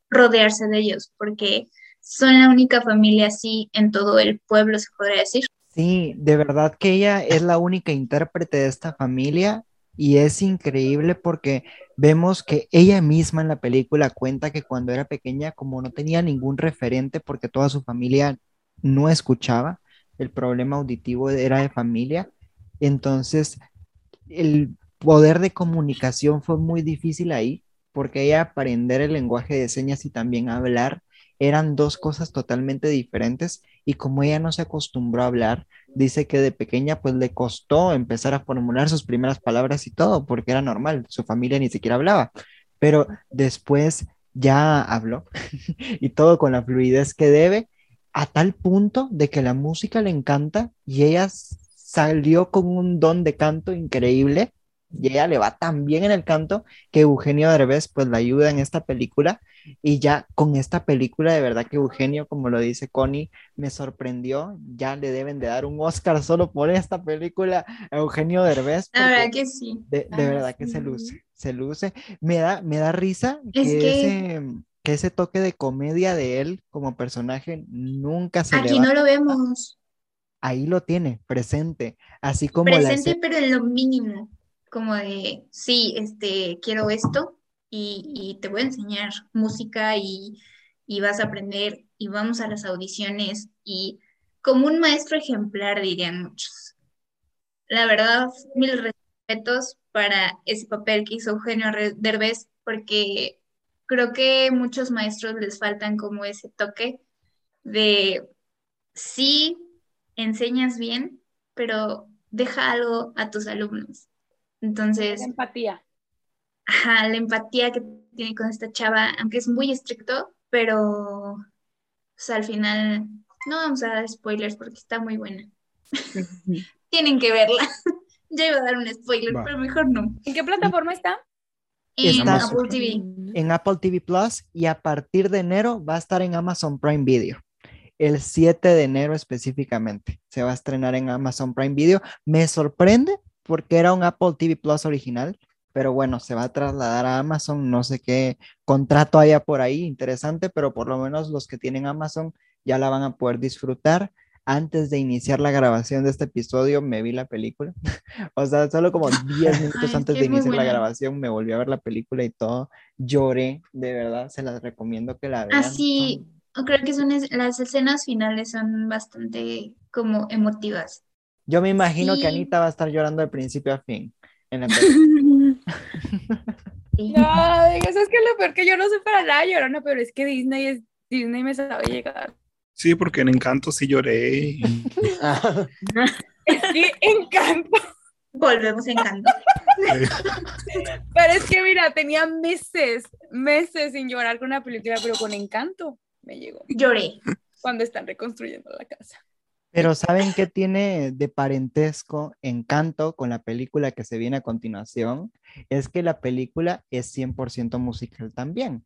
rodearse de ellos, porque son la única familia así en todo el pueblo, se podría decir. Sí, de verdad que ella es la única intérprete de esta familia y es increíble porque vemos que ella misma en la película cuenta que cuando era pequeña, como no tenía ningún referente porque toda su familia no escuchaba, el problema auditivo era de familia, entonces el poder de comunicación fue muy difícil ahí porque ella aprender el lenguaje de señas y también hablar eran dos cosas totalmente diferentes y como ella no se acostumbró a hablar, dice que de pequeña pues le costó empezar a formular sus primeras palabras y todo, porque era normal, su familia ni siquiera hablaba, pero después ya habló y todo con la fluidez que debe, a tal punto de que la música le encanta y ella salió con un don de canto increíble y ella le va tan bien en el canto que Eugenio Derbez pues la ayuda en esta película y ya con esta película de verdad que Eugenio como lo dice Connie me sorprendió ya le deben de dar un Oscar solo por esta película a Eugenio Derbez La verdad que sí. de, de verdad que se sí. luce se luce me da me da risa que, Es que- ese que ese toque de comedia de él como personaje nunca se le Aquí no lo vemos ahí lo tiene presente así como la presente, escena- pero en lo mínimo, como de, sí, este, quiero esto y, te voy a enseñar música y, y vas a aprender y vamos a las audiciones y como un maestro ejemplar, dirían muchos. La verdad, mil respetos para ese papel que hizo Eugenio Derbez, porque creo que muchos maestros les faltan como ese toque de sí enseñas bien, pero deja algo a tus alumnos. Entonces, empatía. Ajá, la empatía que tiene con esta chava, aunque es muy estricto, pero pues, al final no vamos a dar spoilers porque está muy buena. Tienen que verla. Ya iba a dar un spoiler, Va. pero mejor no. ¿En qué plataforma está? En Apple TV. en Apple TV Plus y a partir de enero va a estar en Amazon Prime Video. El 7 de enero específicamente se va a estrenar en Amazon Prime Video. Me sorprende porque era un Apple TV Plus original, pero bueno, se va a trasladar a Amazon. No sé qué contrato haya por ahí interesante, pero por lo menos los que tienen Amazon ya la van a poder disfrutar. Antes de iniciar la grabación de este episodio, me vi la película. o sea, solo como 10 minutos Ay, es antes que de iniciar la grabación, me volví a ver la película y todo. Lloré, de verdad, se las recomiendo que la vean. Así, creo que son las escenas finales son bastante como emotivas. Yo me imagino que Sí. Anita va a estar llorando de principio a fin en la película. No, eso es que lo peor que yo no soy para nada llorona, pero es que Disney es Disney me sabe llegar. Sí, porque en Encanto sí lloré. y- Es que encanto. Volvemos en Encanto. Pero es que mira, tenía meses, meses sin llorar con una película, pero con encanto me llegó Lloré. cuando están reconstruyendo la casa. Pero ¿saben qué tiene de parentesco Encanto con la película que se viene a continuación? Es que la película es 100% musical también.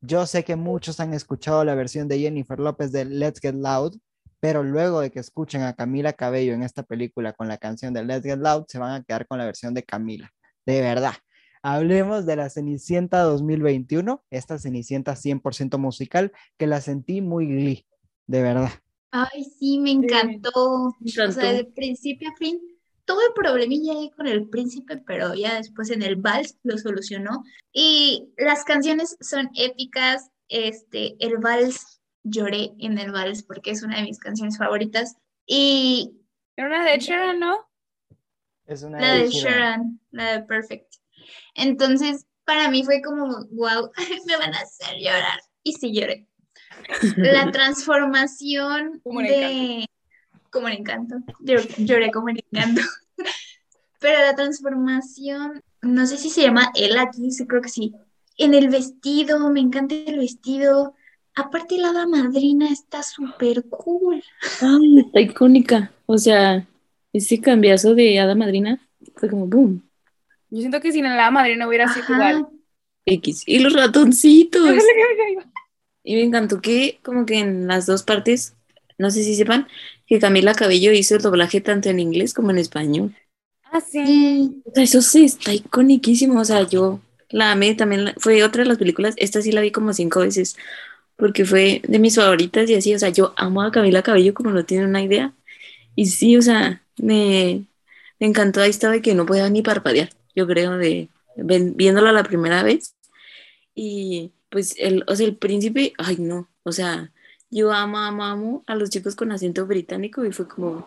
Yo sé que muchos han escuchado la versión de Jennifer López de Let's Get Loud, pero luego de que escuchen a Camila Cabello en esta película con la canción de Let's Get Loud, se van a quedar con la versión de Camila. De verdad. Hablemos de la Cenicienta 2021, esta Cenicienta 100% musical, que la sentí muy glee, de verdad. Ay, sí, me encantó. Me O sea, de principio a fin, tuve problemilla ahí con el príncipe, pero ya después en el vals lo solucionó. Y las canciones son épicas. Este, el vals, lloré en el vals porque es una de mis canciones favoritas. Y Era una de Sharon, ¿no? Es una la de. Sharon, la de Perfect. Entonces, para mí fue como, wow, me van a hacer llorar. Y sí lloré. La transformación Como en de... Como en encanto. Llor- Lloré como en encanto. Pero la transformación, no sé si se llama él aquí, sí creo que sí. En el vestido, me encanta el vestido. Aparte la hada madrina está súper cool. Ay, está icónica. O sea, ese cambiazo de Hada Madrina fue como boom. Yo siento que sin la madre no hubiera sido igual. X. Y los ratoncitos. Y me encantó que como que en las dos partes, no sé si sepan, que Camila Cabello hizo el doblaje tanto en inglés como en español. Ah, sí. O sea, eso sí está iconiquísimo. O sea, yo la amé también. la- fue otra de las películas. Esta sí la vi como cinco veces porque fue de mis favoritas y así. O sea, yo amo a Camila Cabello como no tienen una idea. Y sí, o sea, me, me encantó. Ahí estaba que no podía ni parpadear, yo creo, de ven- viéndola la primera vez. Y pues el, o sea, el príncipe, ay no, o sea, yo amo, amo, amo a los chicos con acento británico y fue como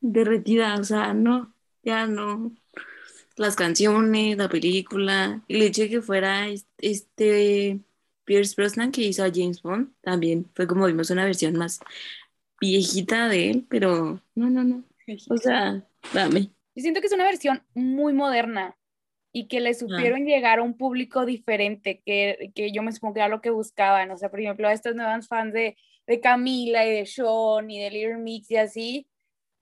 derretida, o sea, no, ya no. Las canciones, la película, y el hecho de que fuera es- este Pierce Brosnan que hizo a James Bond, también fue como vimos una versión más viejita de él, pero no, no, no, o sea, dame. Yo siento que es una versión muy moderna y que le supieron llegar a un público diferente, que, que yo me supongo que era lo que buscaban. O sea, por ejemplo, a estos nuevos fans de, de Camila y de Sean y de Little Mix y así,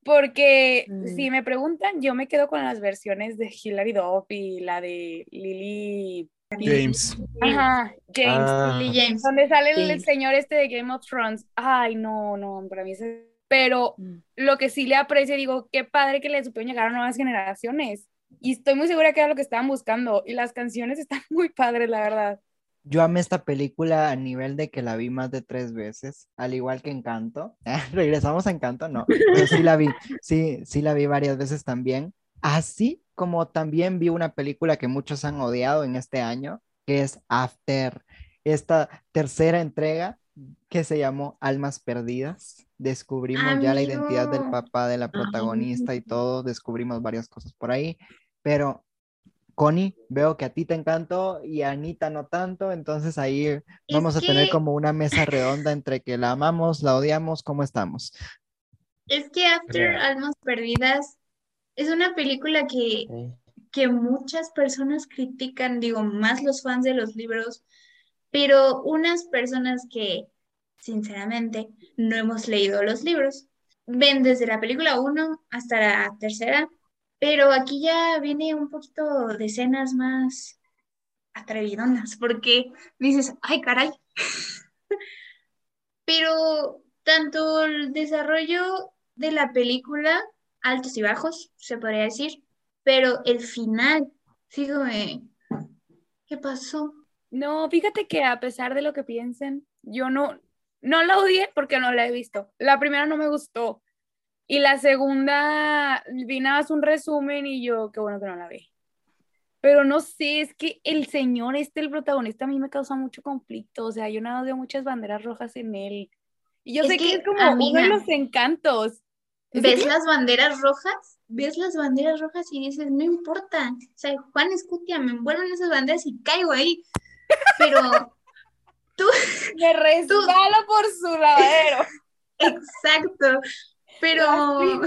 porque Mm. si me preguntan, yo me quedo con las versiones de Hilary Duff y la de Lily. James. Ajá, James. Ah, Lily James. Donde sale el, el James. señor este de Game of Thrones. Ay, no, no, para mí es... Pero Mm. lo que sí le aprecio, digo, qué padre que le supieron llegar a nuevas generaciones. Y estoy muy segura que era lo que estaban buscando. Y las canciones están muy padres, la verdad. Yo amé esta película a nivel de que la vi más de tres veces, al igual que Encanto. Regresamos a Encanto, no, pero sí la vi, sí, sí la vi varias veces también. Así como también vi una película que muchos han odiado en este año, que es After, esta tercera entrega que se llamó Almas Perdidas. Descubrimos ya la identidad del papá de la protagonista y todo, descubrimos varias cosas por ahí, pero Connie, veo que a ti te encantó y a Anita no tanto, entonces ahí vamos a tener como una mesa redonda entre que la amamos, la odiamos, ¿cómo estamos? Es que After Real. Almas Perdidas es una película que, sí. que muchas personas critican, digo, más los fans de los libros, pero unas personas que, sinceramente, no hemos leído los libros, ven desde la película 1 hasta la tercera, pero aquí ya viene un poquito de escenas más atrevidonas, porque dices, ay, caray. Pero tanto el desarrollo de la película, altos y bajos, se podría decir, pero el final, de, ¿qué pasó? No, fíjate que a pesar de lo que piensen, yo no, no la odié porque no la he visto. La primera no me gustó. Y la segunda, vi nada más un resumen y yo, qué bueno que no la vi. Pero no sé, es que el señor este, el protagonista, a mí me causa mucho conflicto. O sea, yo nada veo muchas banderas rojas en él. Y yo Es sé que, que, es como uno de los encantos. Es ¿Ves que- las banderas rojas? ¿Ves las banderas rojas y dices, no importa? O sea, Juan Escutia, me envuelven esas banderas y caigo ahí. Pero, Me resbalo por su lavadero. exacto. Pero,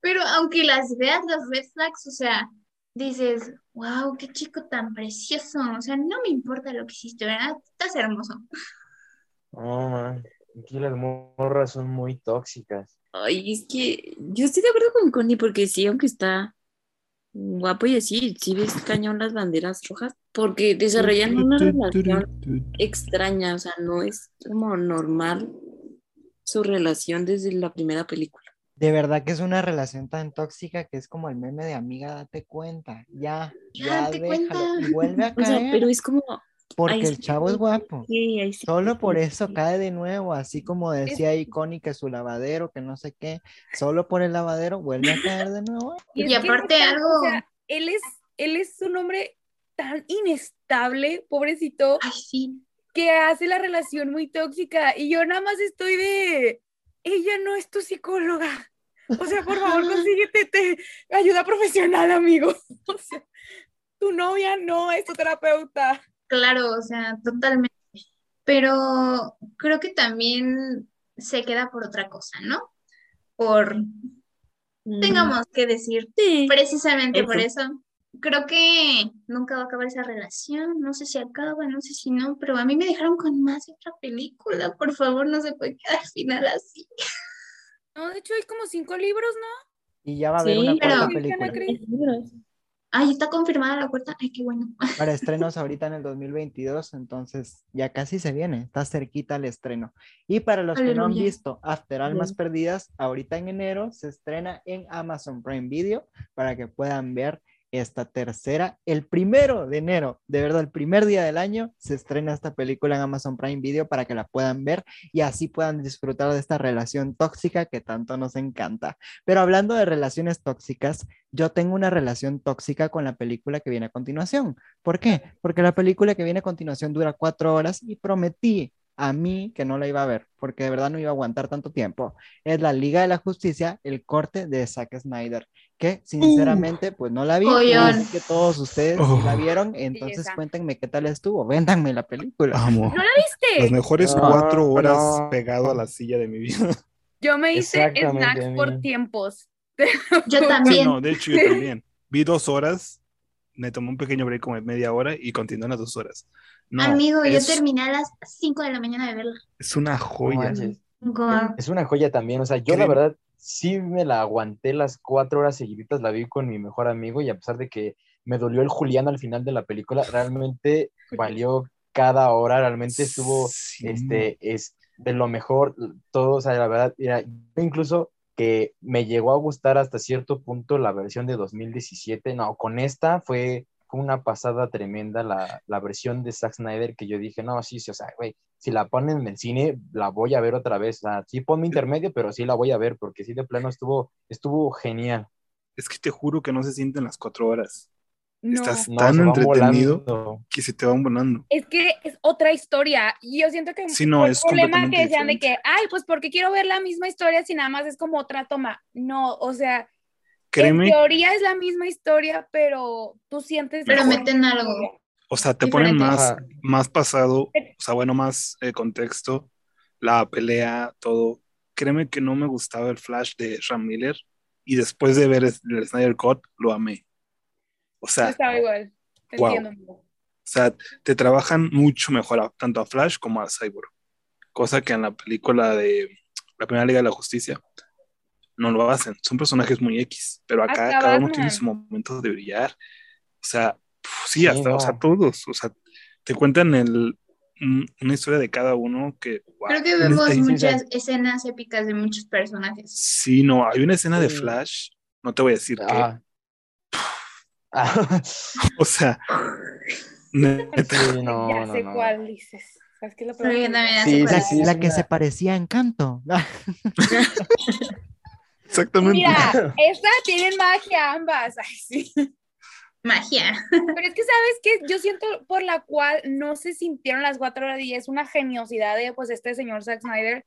pero aunque las veas, las red flags, o sea, dices, wow, qué chico tan precioso. O sea, no me importa lo que hiciste, ¿verdad? Estás hermoso. No, man. Aquí las morras son muy tóxicas. Ay, es que yo estoy de acuerdo con Connie porque sí, aunque está guapo y así, sí ves cañón las banderas rojas, porque desarrollan una relación extraña, o sea, no es como normal su relación desde la primera película. De verdad que es una relación tan tóxica que es como el meme de amiga, date cuenta, ya, Ya, ya date déjalo, cuenta. y vuelve a O sea, caer, pero es como, porque el sí, chavo es guapo. sí, sí, Solo sí, por sí, eso sí. cae de nuevo, así como decía Iconi que su lavadero, que no sé qué, solo por el lavadero vuelve a caer de nuevo. Y aparte algo- o sea, él es, él es un hombre tan inestable, pobrecito, Ay, sí. que hace la relación muy tóxica y yo nada más estoy de, ella no es tu psicóloga. O sea, por favor, consíguete te- ayuda profesional, amigo. O sea, tu novia no es tu terapeuta. Claro, o sea, totalmente. Pero creo que también se queda por otra cosa, ¿no? Por, Mm, tengamos que decir, sí. precisamente por Eso. Creo que nunca va a acabar esa relación, no sé si acaba, no sé si no, pero a mí me dejaron con más de otra película, por favor, no se puede quedar al final así. No, de hecho hay como cinco libros, ¿no? Y ya va a haber Sí, una pero- cuarta Sí, película. Ay, está confirmada la cuarta, ay, qué bueno. Para estrenos ahorita en el 2022, entonces ya casi se viene, está cerquita el estreno. Y para los que no han Aleluya. visto After Almas. Perdidas, ahorita en enero se estrena en Amazon Prime Video para que puedan ver esta tercera, el primero de enero, de verdad, el primer día del año, se estrena esta película en Amazon Prime Video para que la puedan ver y así puedan disfrutar de esta relación tóxica que tanto nos encanta. Pero hablando de relaciones tóxicas, yo tengo una relación tóxica con la película que viene a continuación. ¿Por qué? Porque la película que viene a continuación dura cuatro horas y prometí a mí que no la iba a ver, porque de verdad no iba a aguantar tanto tiempo. Es la Liga de la Justicia, el corte de Zack Snyder, que sinceramente pues no la vi, así que todos ustedes sí la Oh. vieron, entonces Belleza. cuéntenme qué tal estuvo, véndanme la película. Amo. ¿No la viste? Las mejores No, cuatro horas no. pegado a la silla de mi vida. Yo me hice snacks por tiempos. Yo Sí, también. no, de hecho yo también. Vi dos horas me tomé un pequeño break como de media hora y continué las dos horas. No, Amigo, es, yo terminé a las 5 de la mañana de verla. es una joya. Es una joya también, o sea, yo la verdad sí me la aguanté las cuatro horas seguiditas, la vi con mi mejor amigo y a pesar de que me dolió el Julián al final de la película, realmente valió cada hora, realmente estuvo, Sí. este, es de lo mejor, todo, o sea, la verdad, mira, yo incluso que me llegó a gustar hasta cierto punto la versión de 2017, no, con esta fue, fue una pasada tremenda la, la versión de Zack Snyder que yo dije, no, sí, sí, o sea, güey, si la ponen en el cine, la voy a ver otra vez. O sea, sí ponme intermedio, pero sí la voy a ver, porque sí de plano estuvo, estuvo genial. Es que te juro que no se sienten las cuatro horas. No. Estás No, tan van entretenido volando. que se te van volando. Es que es otra historia. Y yo siento que Sí, no, el es problema que decían de que, diferente. ay, pues porque quiero ver la misma historia si nada más es como otra toma. No, o sea, Créeme, en teoría es la misma historia, pero tú sientes. Pero mejor meten algo. o sea, te ponen más, más pasado, o sea, bueno, más eh, contexto, la pelea, todo. Créeme que no me gustaba el Flash de Ram Miller y después de ver el el Snyder Cut, lo amé. O sea, estaba igual. Te Wow. entiendo. O sea, te trabajan mucho mejor a- tanto a Flash como a Cyborg. Cosa que en la película de la primera Liga de la Justicia no lo hacen. Son personajes muy X, pero acá Hasta cada uno Batman. tiene su momento de brillar. O sea, pf, sí, Sí, hasta, o sea, no. todos. O sea, te cuentan el, un- una historia de cada uno que, wow. Creo que vemos muchas escenas épicas de muchos personajes. Sí, no, hay una escena de Sí. Flash, no te voy a decir qué, Ah. Ah, o sea, neta, sí, no, ya no, sé no. cuál dices. ¿Sabes qué es lo yo también Sí, sí, sí, la que se parecía a Encanto. exactamente. Mira, estas tienen magia ambas. Ay, sí. Magia. Pero es que, ¿sabes qué? Yo siento por la cual no se sintieron las cuatro horas y es una geniosidad de pues este señor Zack Snyder.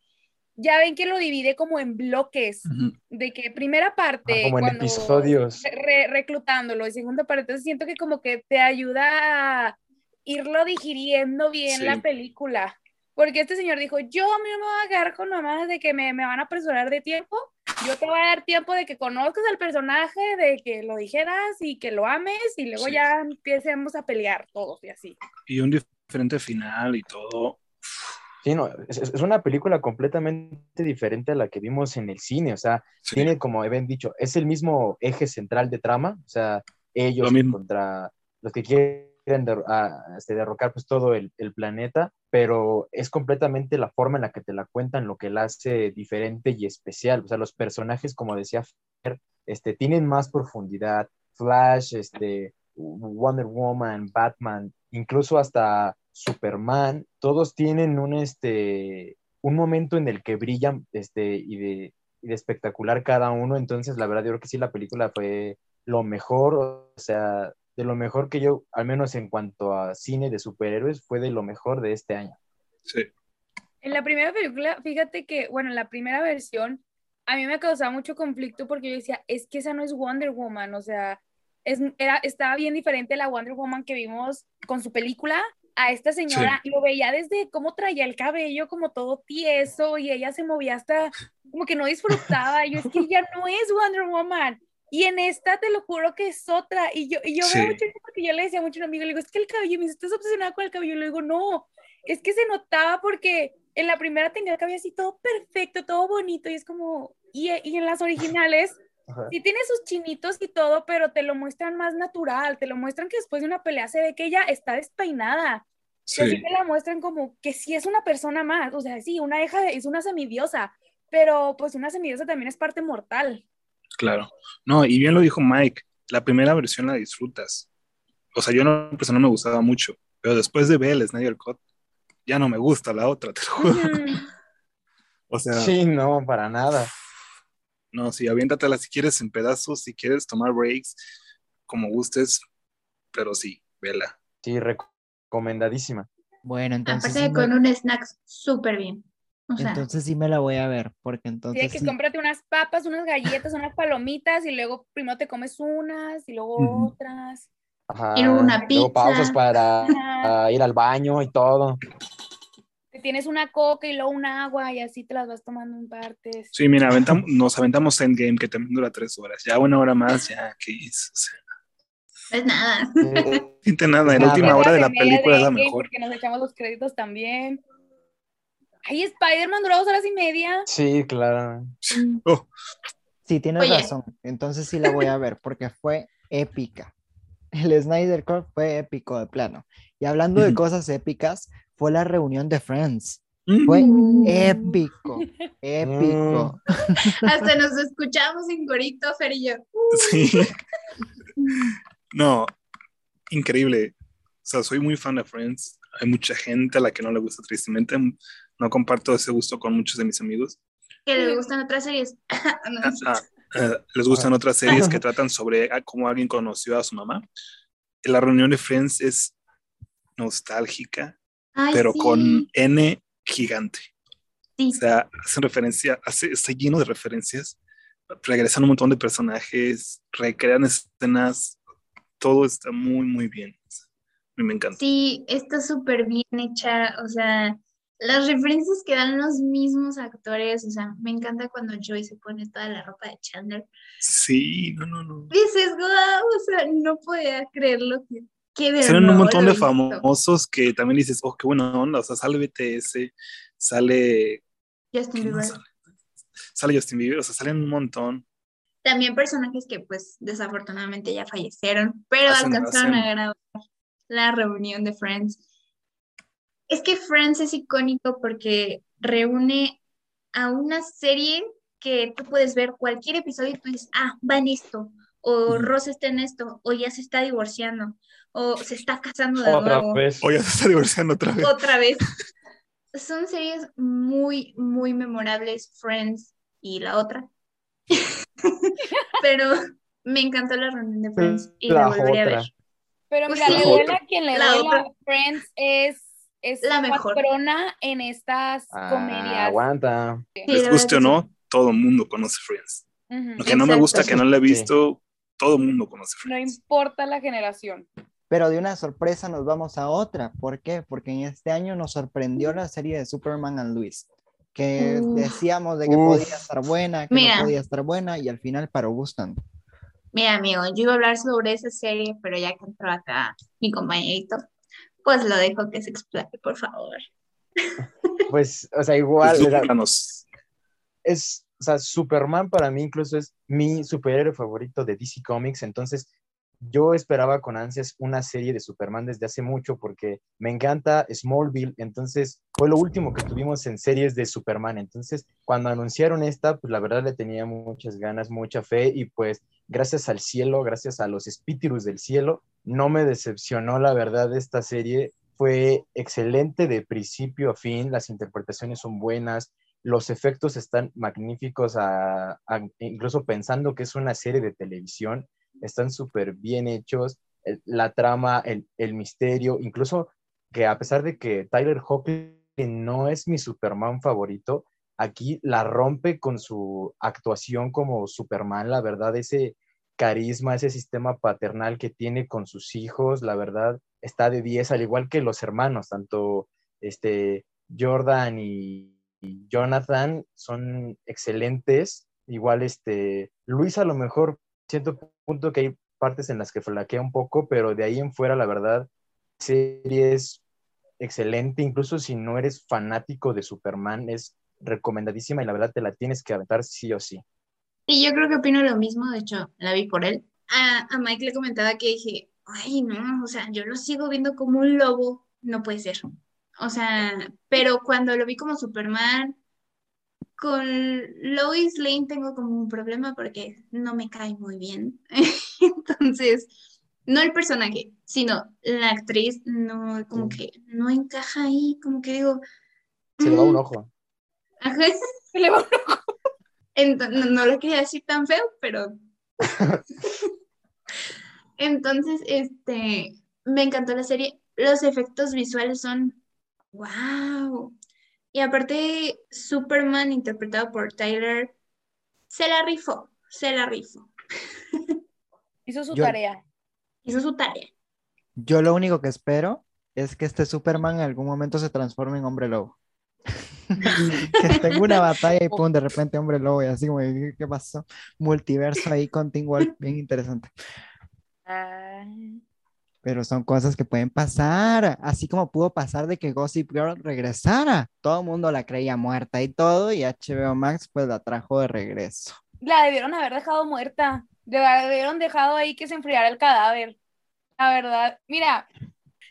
Ya ven que lo divide como en bloques, de que primera parte, Ah, como en cuando episodios. re- reclutándolo, y segunda parte, entonces siento que como que te ayuda a irlo digiriendo bien Sí. la película. Porque este señor dijo, yo a mí no me voy a quedar con mamadas de que me, me van a apresurar de tiempo, yo te voy a dar tiempo de que conozcas al personaje, de que lo dijeras y que lo ames y luego Sí. ya empecemos a pelear todos y así. Y un diferente final y todo. Sí, no, es, es una película completamente diferente a la que vimos en el cine, o sea, Sí. tiene, como habían dicho, es el mismo eje central de trama, o sea, ellos Lo contra los que quieren este, derrocar pues todo el, el planeta, pero es completamente la forma en la que te la cuentan lo que la hace diferente y especial, o sea, los personajes, como decía Fer, este, tienen más profundidad, Flash, este, Wonder Woman, Batman, incluso hasta Superman, todos tienen un, este, un momento en el que brillan este, y, de, y de espectacular cada uno. Entonces, la verdad, yo creo que sí, la película fue lo mejor, o sea, de lo mejor que yo, al menos en cuanto a cine de superhéroes, fue de lo mejor de este año. Sí. En la primera película, fíjate que, bueno, en la primera versión, a mí me causaba mucho conflicto porque yo decía, es que esa no es Wonder Woman, o sea, es, era, estaba bien diferente la Wonder Woman que vimos con su película a esta señora, lo veía desde cómo traía el cabello como todo tieso y ella se movía hasta como que no disfrutaba, y yo es que ella no es Wonder Woman. Y en esta te lo juro que es otra. Y yo, y yo Sí. veo mucho porque yo le decía mucho a un amigo, le digo, es que el cabello, me dice, estás obsesionada con el cabello. Le digo, no, es que se notaba porque en la primera tenía el cabello así todo perfecto, todo bonito, y es como, y, y en las originales Ajá. sí tiene sus chinitos y todo, pero te lo muestran más natural, te lo muestran que después de una pelea se ve que ella está despeinada. Y así Sí. te la muestran como que sí es una persona más, o sea, sí, una hija es una semidiosa, pero pues una semidiosa también es parte mortal. Claro. No, y bien lo dijo Mike, la primera versión la disfrutas. O sea, yo en lo personal me gustaba mucho, pero después de ver el Snyder Cut, ya no me gusta la otra, te lo juro. O sea, Sí, no, para nada. no, sí, aviéntatela si quieres en pedazos, si quieres tomar breaks, como gustes, pero sí, vela. Sí, recomendadísima. Bueno, entonces, Aparte sí de me, con un snack súper bien. O sea, entonces sí me la voy a ver, porque Sí, entonces que sí, cómprate unas papas, unas galletas, unas palomitas y luego primero te comes unas y luego otras. Ajá. Y luego una Luego pizza. pausas para ir al baño y todo. Te tienes una coca y luego un agua y así te las vas tomando en partes. Sí, mira, aventam- nos aventamos Endgame, que también dura tres horas. Ya una hora más, ya, ¿qué es? O sea, Es nada. Eh, Siente nada, en la última hora de la película es la mejor. Porque nos echamos los créditos también. Ay, Spider-Man duró dos horas y media. sí, claro. Oh, Sí, tienes Oye. razón. Entonces sí la voy a ver porque fue épica. El Snyder Cut fue épico de plano. Y hablando de cosas épicas, fue la reunión de Friends. mm, Fue Mm. épico, épico. Hasta nos escuchamos en corito, Fer y yo. Sí. No, increíble. O sea, soy muy fan de Friends. Hay mucha gente a la que no le gusta, tristemente. No comparto ese gusto con muchos de mis amigos. Que les gustan otras series. No, Ah, ah, eh, les gustan otras series que tratan sobre ah, cómo alguien conoció a su mamá. La reunión de Friends es nostálgica, Ay, pero sí. con N gigante. Sí. O sea, hacen referencia, hace, está lleno de referencias. Regresan un montón de personajes, recrean escenas. Todo está muy, muy bien. A mí me encanta. Sí, está súper bien hecha, o sea, las referencias que dan los mismos actores, o sea, me encanta cuando Joey se pone toda la ropa de Chandler. Sí, no, no, no. Dices, wow, o sea, no podía creerlo que, que Salen un montón de famosos que también dices, oh, qué buena onda. O sea, sale BTS, sale. Justin ¿quién Bieber. sale? Sale Justin Bieber, o sea, salen un montón. También personajes que pues desafortunadamente ya fallecieron, pero Hacen- alcanzaron hacen- a grabar la reunión de Friends. Es que Friends es icónico porque reúne a una serie que tú puedes ver cualquier episodio y tú dices, ah, va en esto, o. Ross está en esto, o ya se está divorciando, o se está casando de Otra nuevo vez. O ya se está divorciando otra vez. otra vez. Son series muy, muy memorables, Friends y la otra. Pero me encantó la reunión de Friends y la, La volvería a otra. ver. Pero Pues mira, sí. le duele a quien le La duele, otra. Friends es, es La mejor. patrona en estas Ah, comedias. aguanta. Sí, Les la guste o no, todo el mundo conoce Friends. Ujú. Lo que no me gusta, Exacto. que no le he Sí. visto, todo el mundo conoce No Friends. importa la generación. Pero de una sorpresa nos vamos a otra. ¿Por qué? Porque en este año nos sorprendió la serie de Superman and Luis. Que Uf. decíamos de que Uf. podía estar buena, que Mira. no podía estar buena y al final paró gustando. Mira, amigo, yo iba a hablar sobre esa serie, pero ya que entró acá mi compañerito, pues lo dejo que se explique, por favor. Pues, o sea, igual, Ilústranos. es, o sea, Superman para mí incluso es mi superhéroe favorito de DC Comics, entonces yo esperaba con ansias una serie de Superman desde hace mucho porque me encanta Smallville, entonces fue lo último que tuvimos en series de Superman, entonces cuando anunciaron esta, pues la verdad le tenía muchas ganas, mucha fe y pues gracias al cielo, gracias a los espíritus del cielo, no me decepcionó la verdad esta serie, fue excelente de principio a fin, las interpretaciones son buenas, los efectos están magníficos, incluso pensando que es una serie de televisión, están súper bien hechos, la trama, el, el misterio, incluso que a pesar de que Tyler Hoechlin no es mi Superman favorito, aquí la rompe con su actuación como Superman, la verdad, ese carisma, ese sistema paternal que tiene con sus hijos, la verdad, está de 10, al igual que los hermanos, tanto este, Jordan y, y Jonathan son excelentes. Igual este, Luis a lo mejor siento punto que hay partes en las que flaquea un poco, pero de ahí en fuera, la verdad, serie es excelente, incluso si no eres fanático de Superman, es recomendadísima y la verdad te la tienes que aventar sí o sí. Y yo creo que opino lo mismo, de hecho, la vi por él. A, a Mike le comentaba que dije, ay, no, o sea, yo lo sigo viendo como un lobo, no puede ser. O sea, pero cuando lo vi como Superman, con Lois Lane tengo como un problema porque no me cae muy bien. Entonces, no el personaje, sino la actriz, no, como Sí. que no encaja ahí, como que digo, Se le va un "Mm, ojo. ajá". Se le va- Ento- no, no lo quería decir tan feo, pero. Entonces, este, me encantó la serie. Los efectos visuales son wow. Y aparte, Superman, interpretado por Tyler, se la rifó, se la rifó. Hizo su Yo- tarea. Hizo su tarea. Yo lo único que espero es que este Superman en algún momento se transforme en hombre lobo. que tenga una batalla y pum, de repente hombre lobo y así como, ¿qué pasó? Multiverso ahí con Team Wolf, bien interesante. Ah, Pero son cosas que pueden pasar, así como pudo pasar de que Gossip Girl regresara. Todo el mundo la creía muerta y todo, y HBO Max pues la trajo de regreso. la debieron haber dejado muerta. La debieron dejado ahí que se enfriara el cadáver. La verdad. Mira,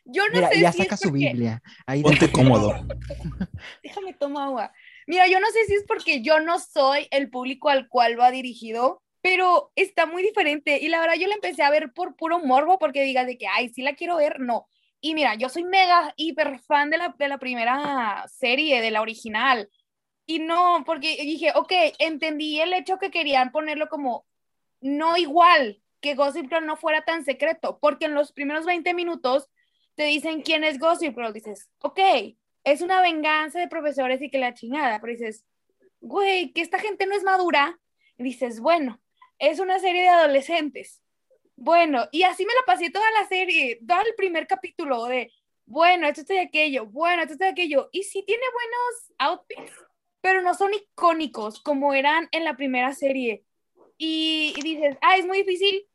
yo no Mira, sé ya si es saca su porque- Biblia. Ahí Ponte de- cómodo. Déjame tomar agua. Mira, yo no sé si es porque yo no soy el público al cual va dirigido, pero está muy diferente. Y la verdad, yo la empecé a ver por puro morbo, porque digas de que, ay, sí la quiero ver, no. Y mira, yo soy mega hiper fan de la, de la primera serie, de la original. Y no, porque dije, ok, entendí el hecho que querían ponerlo como no igual, que Gossip Girl no fuera tan secreto, porque en los primeros 20 minutos te dicen quién es Gossip Girl, dices, ok, es una venganza de profesores y que la chingada, pero dices, güey, que esta gente no es madura, dices, bueno, es una serie de adolescentes. Bueno, y así me la pasé toda la serie, todo el primer capítulo de, bueno, esto está de aquello, bueno, esto está de aquello, y sí tiene buenos outfits, pero no son icónicos como eran en la primera serie. Y, y dices, ah, es muy difícil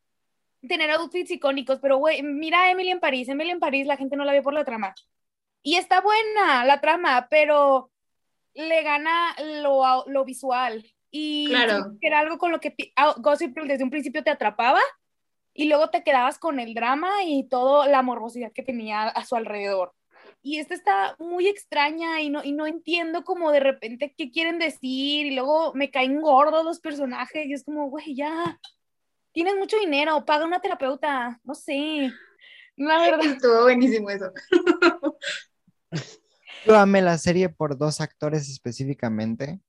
tener outfits icónicos, pero güey, mira a Emily en París, Emily en París la gente no la ve por la trama. Y está buena la trama, pero le gana lo, lo visual. Y Claro. era algo con lo que ah, Gossip Girl desde un principio te atrapaba y luego te quedabas con el drama y toda la morbosidad que tenía a su alrededor. Y esta está muy extraña y no, y no entiendo como de repente qué quieren decir y luego me caen gordos los personajes y es como, güey, ya, tienes mucho dinero, paga una terapeuta, no sé. La verdad. Estuvo buenísimo eso. Yo amé la serie por dos actores específicamente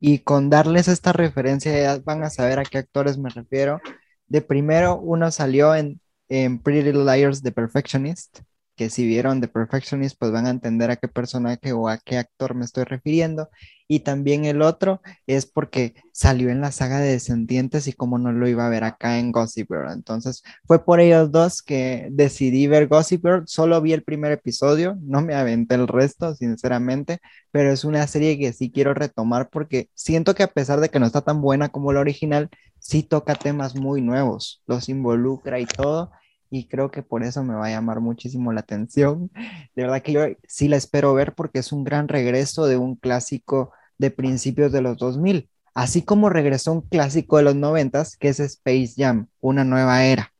y con darles esta referencia ya van a saber a qué actores me refiero. De primero, uno salió en, en Pretty Little Liars The Perfectionist, que si vieron The Perfectionist pues van a entender a qué personaje o a qué actor me estoy refiriendo. Y también el otro es porque salió en la saga de Descendientes y como no lo iba a ver acá en Gossip Girl. Entonces fue por ellos dos que decidí ver Gossip Girl. Solo vi el primer episodio, no me aventé el resto, sinceramente, pero es una serie que sí quiero retomar porque siento que a pesar de que no está tan buena como la original, sí toca temas muy nuevos, los involucra y todo. Y creo que por eso me va a llamar muchísimo la atención. De verdad que yo sí la espero ver porque es un gran regreso de un clásico de principios de los 2000, así como regresó un clásico de los 90 que es Space Jam, una nueva era.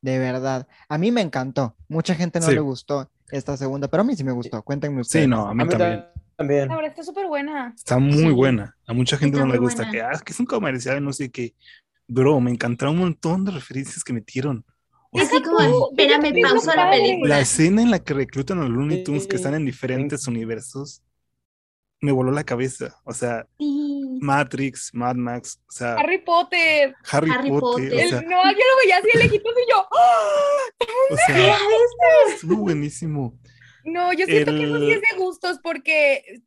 De verdad, a mí me encantó. Mucha gente no Sí. le gustó esta segunda, pero a mí sí me gustó. Cuéntenme ustedes. Sí, no, a mí A mí también. también. La verdad está súper buena. Está muy Sí. buena. A mucha gente Está no le gusta buena. que, ah, es que es un comercial, no sé qué. Bro, me encantaron un montón de referencias que metieron. Así como, espérame, pausa la película. la escena en la que reclutan a los Looney Tunes que están en diferentes universos me voló la cabeza. O sea, Sí. Matrix, Mad Max, o sea, Harry Potter. Harry, Harry Potter, Potter. o sea, El- no, yo lo veía así lejitos y yo. ¡ah! o sea, estuvo buenísimo. No, yo siento que eso sí El- es de gustos porque,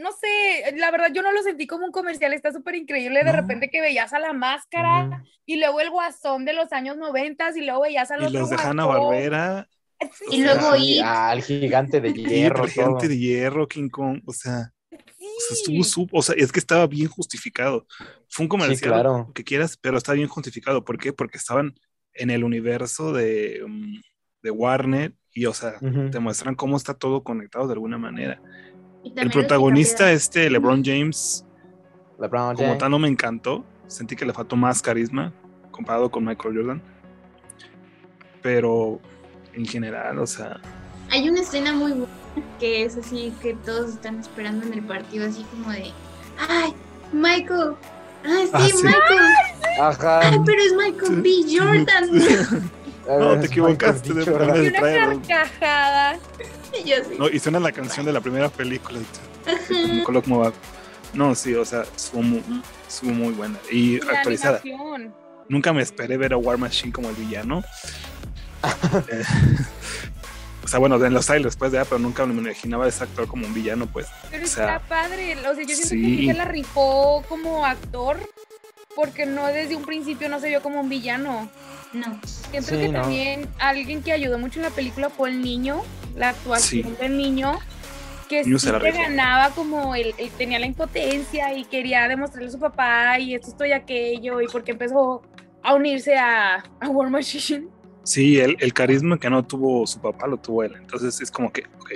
no sé, la verdad yo no lo sentí como un comercial, está súper increíble de No. repente que veías a la máscara y luego el guasón de los años noventas y luego veías al Y otro los de Hanna. Barbera, Sí, Y luego It. al gigante de y hierro. el Gigante todo. de Hierro, King Kong, o sea, o sea, sí. estuvo sup- o sea, es que estaba bien justificado. Fue un comercial, claro. que quieras, pero está bien justificado. ¿Por qué? Porque estaban en el universo de, de Warner y, o sea, te muestran cómo está todo conectado de alguna manera. Y El protagonista, este LeBron James, LeBron como tal, no me encantó. Sentí que le faltó más carisma comparado con Michael Jordan. Pero en general, o sea, Hay una escena muy buena que es así que todos están esperando en el partido, así como de, ay, Michael, ay, sí, Ah, sí. Michael, Ajá. ay, pero es Michael B. Jordan. No, te equivocaste de. Y de una traerlo. carcajada. Y yo así, No, y suena la canción de la primera película. No, sí, o sea, estuvo muy, estuvo muy buena. Y actualizada. animación. Nunca me esperé ver a War Machine como el villano. Eh, o sea, bueno, en los trailers pues, ya, pero nunca me imaginaba ese actor como un villano, pues. Pero O sea, está padre. O sea, yo siento sí. que sí se la rifó como actor. Porque no desde un principio no se vio como un villano. no, Siento Sí, que no. también alguien que ayudó mucho en la película fue el niño, la actuación Sí. del niño, que Niño sí rifó. ganaba como él, él tenía la impotencia y quería demostrarle a su papá y esto, esto y aquello, y porque empezó a unirse a, a War Machine. Sí, el, el carisma que no tuvo su papá lo tuvo él. Entonces es como que, ok,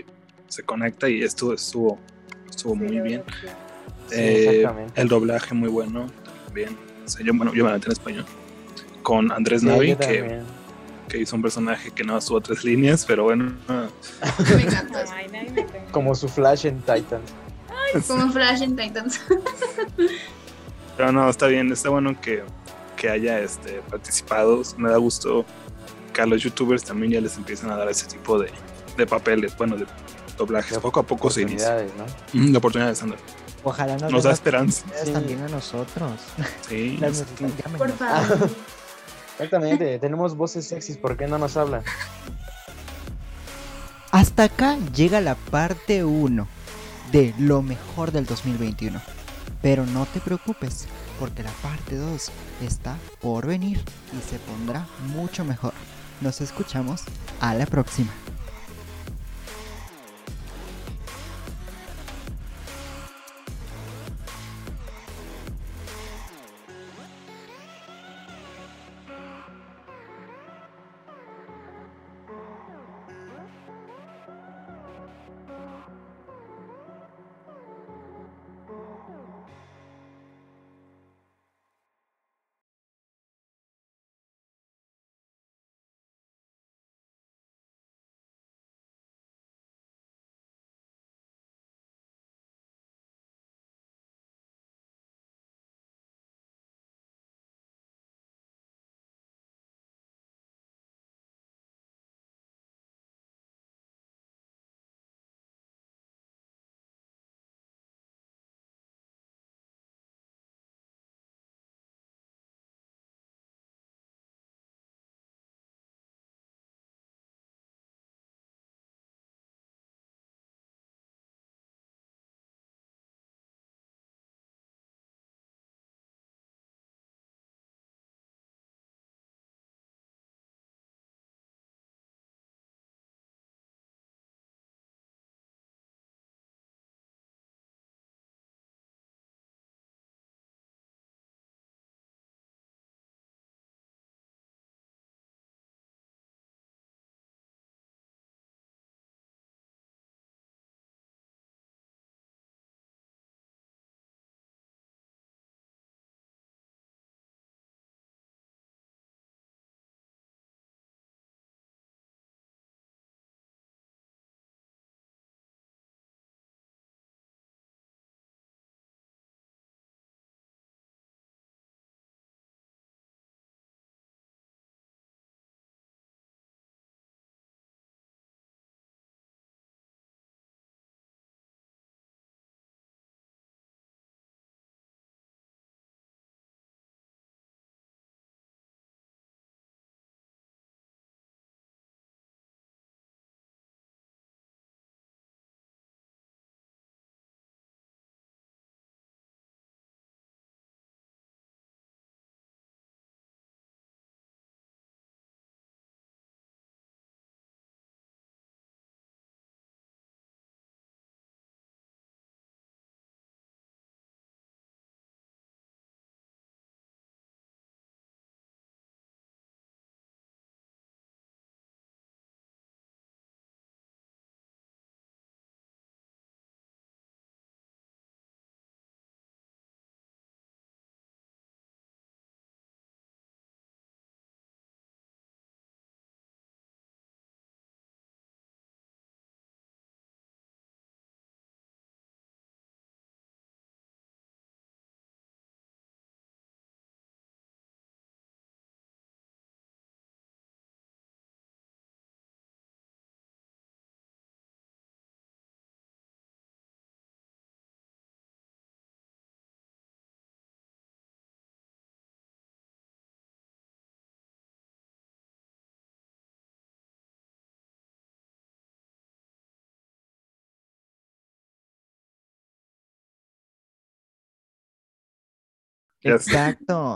se conecta y esto estuvo, estuvo muy bien. Sí, Eh, exactamente. el doblaje muy bueno también. O sea, yo, bueno, yo me la en español. Con Andrés Sí, Navi, que, que hizo un personaje que no estuvo tres líneas, pero bueno, Me encanta. Como su Flash en Titans. Como Flash en Titans. pero no, está bien, está bueno que, que haya este, participado. Me da gusto que a los youtubers también ya les empiezan a dar ese tipo de, de papeles, bueno, de doblajes. De Poco a poco se inicia. Oportunidades, ¿no? La oportunidad de Sandra. Ojalá nos, Nos da esperanza. Sí. también a nosotros. Sí, Las. Por favor. Exactamente, tenemos voces sexys, ¿por qué no nos hablan? Hasta acá llega la parte 1 de lo mejor del 2021. Pero no te preocupes, porque la parte 2 está por venir y se pondrá mucho mejor. Nos escuchamos a la próxima. Exacto.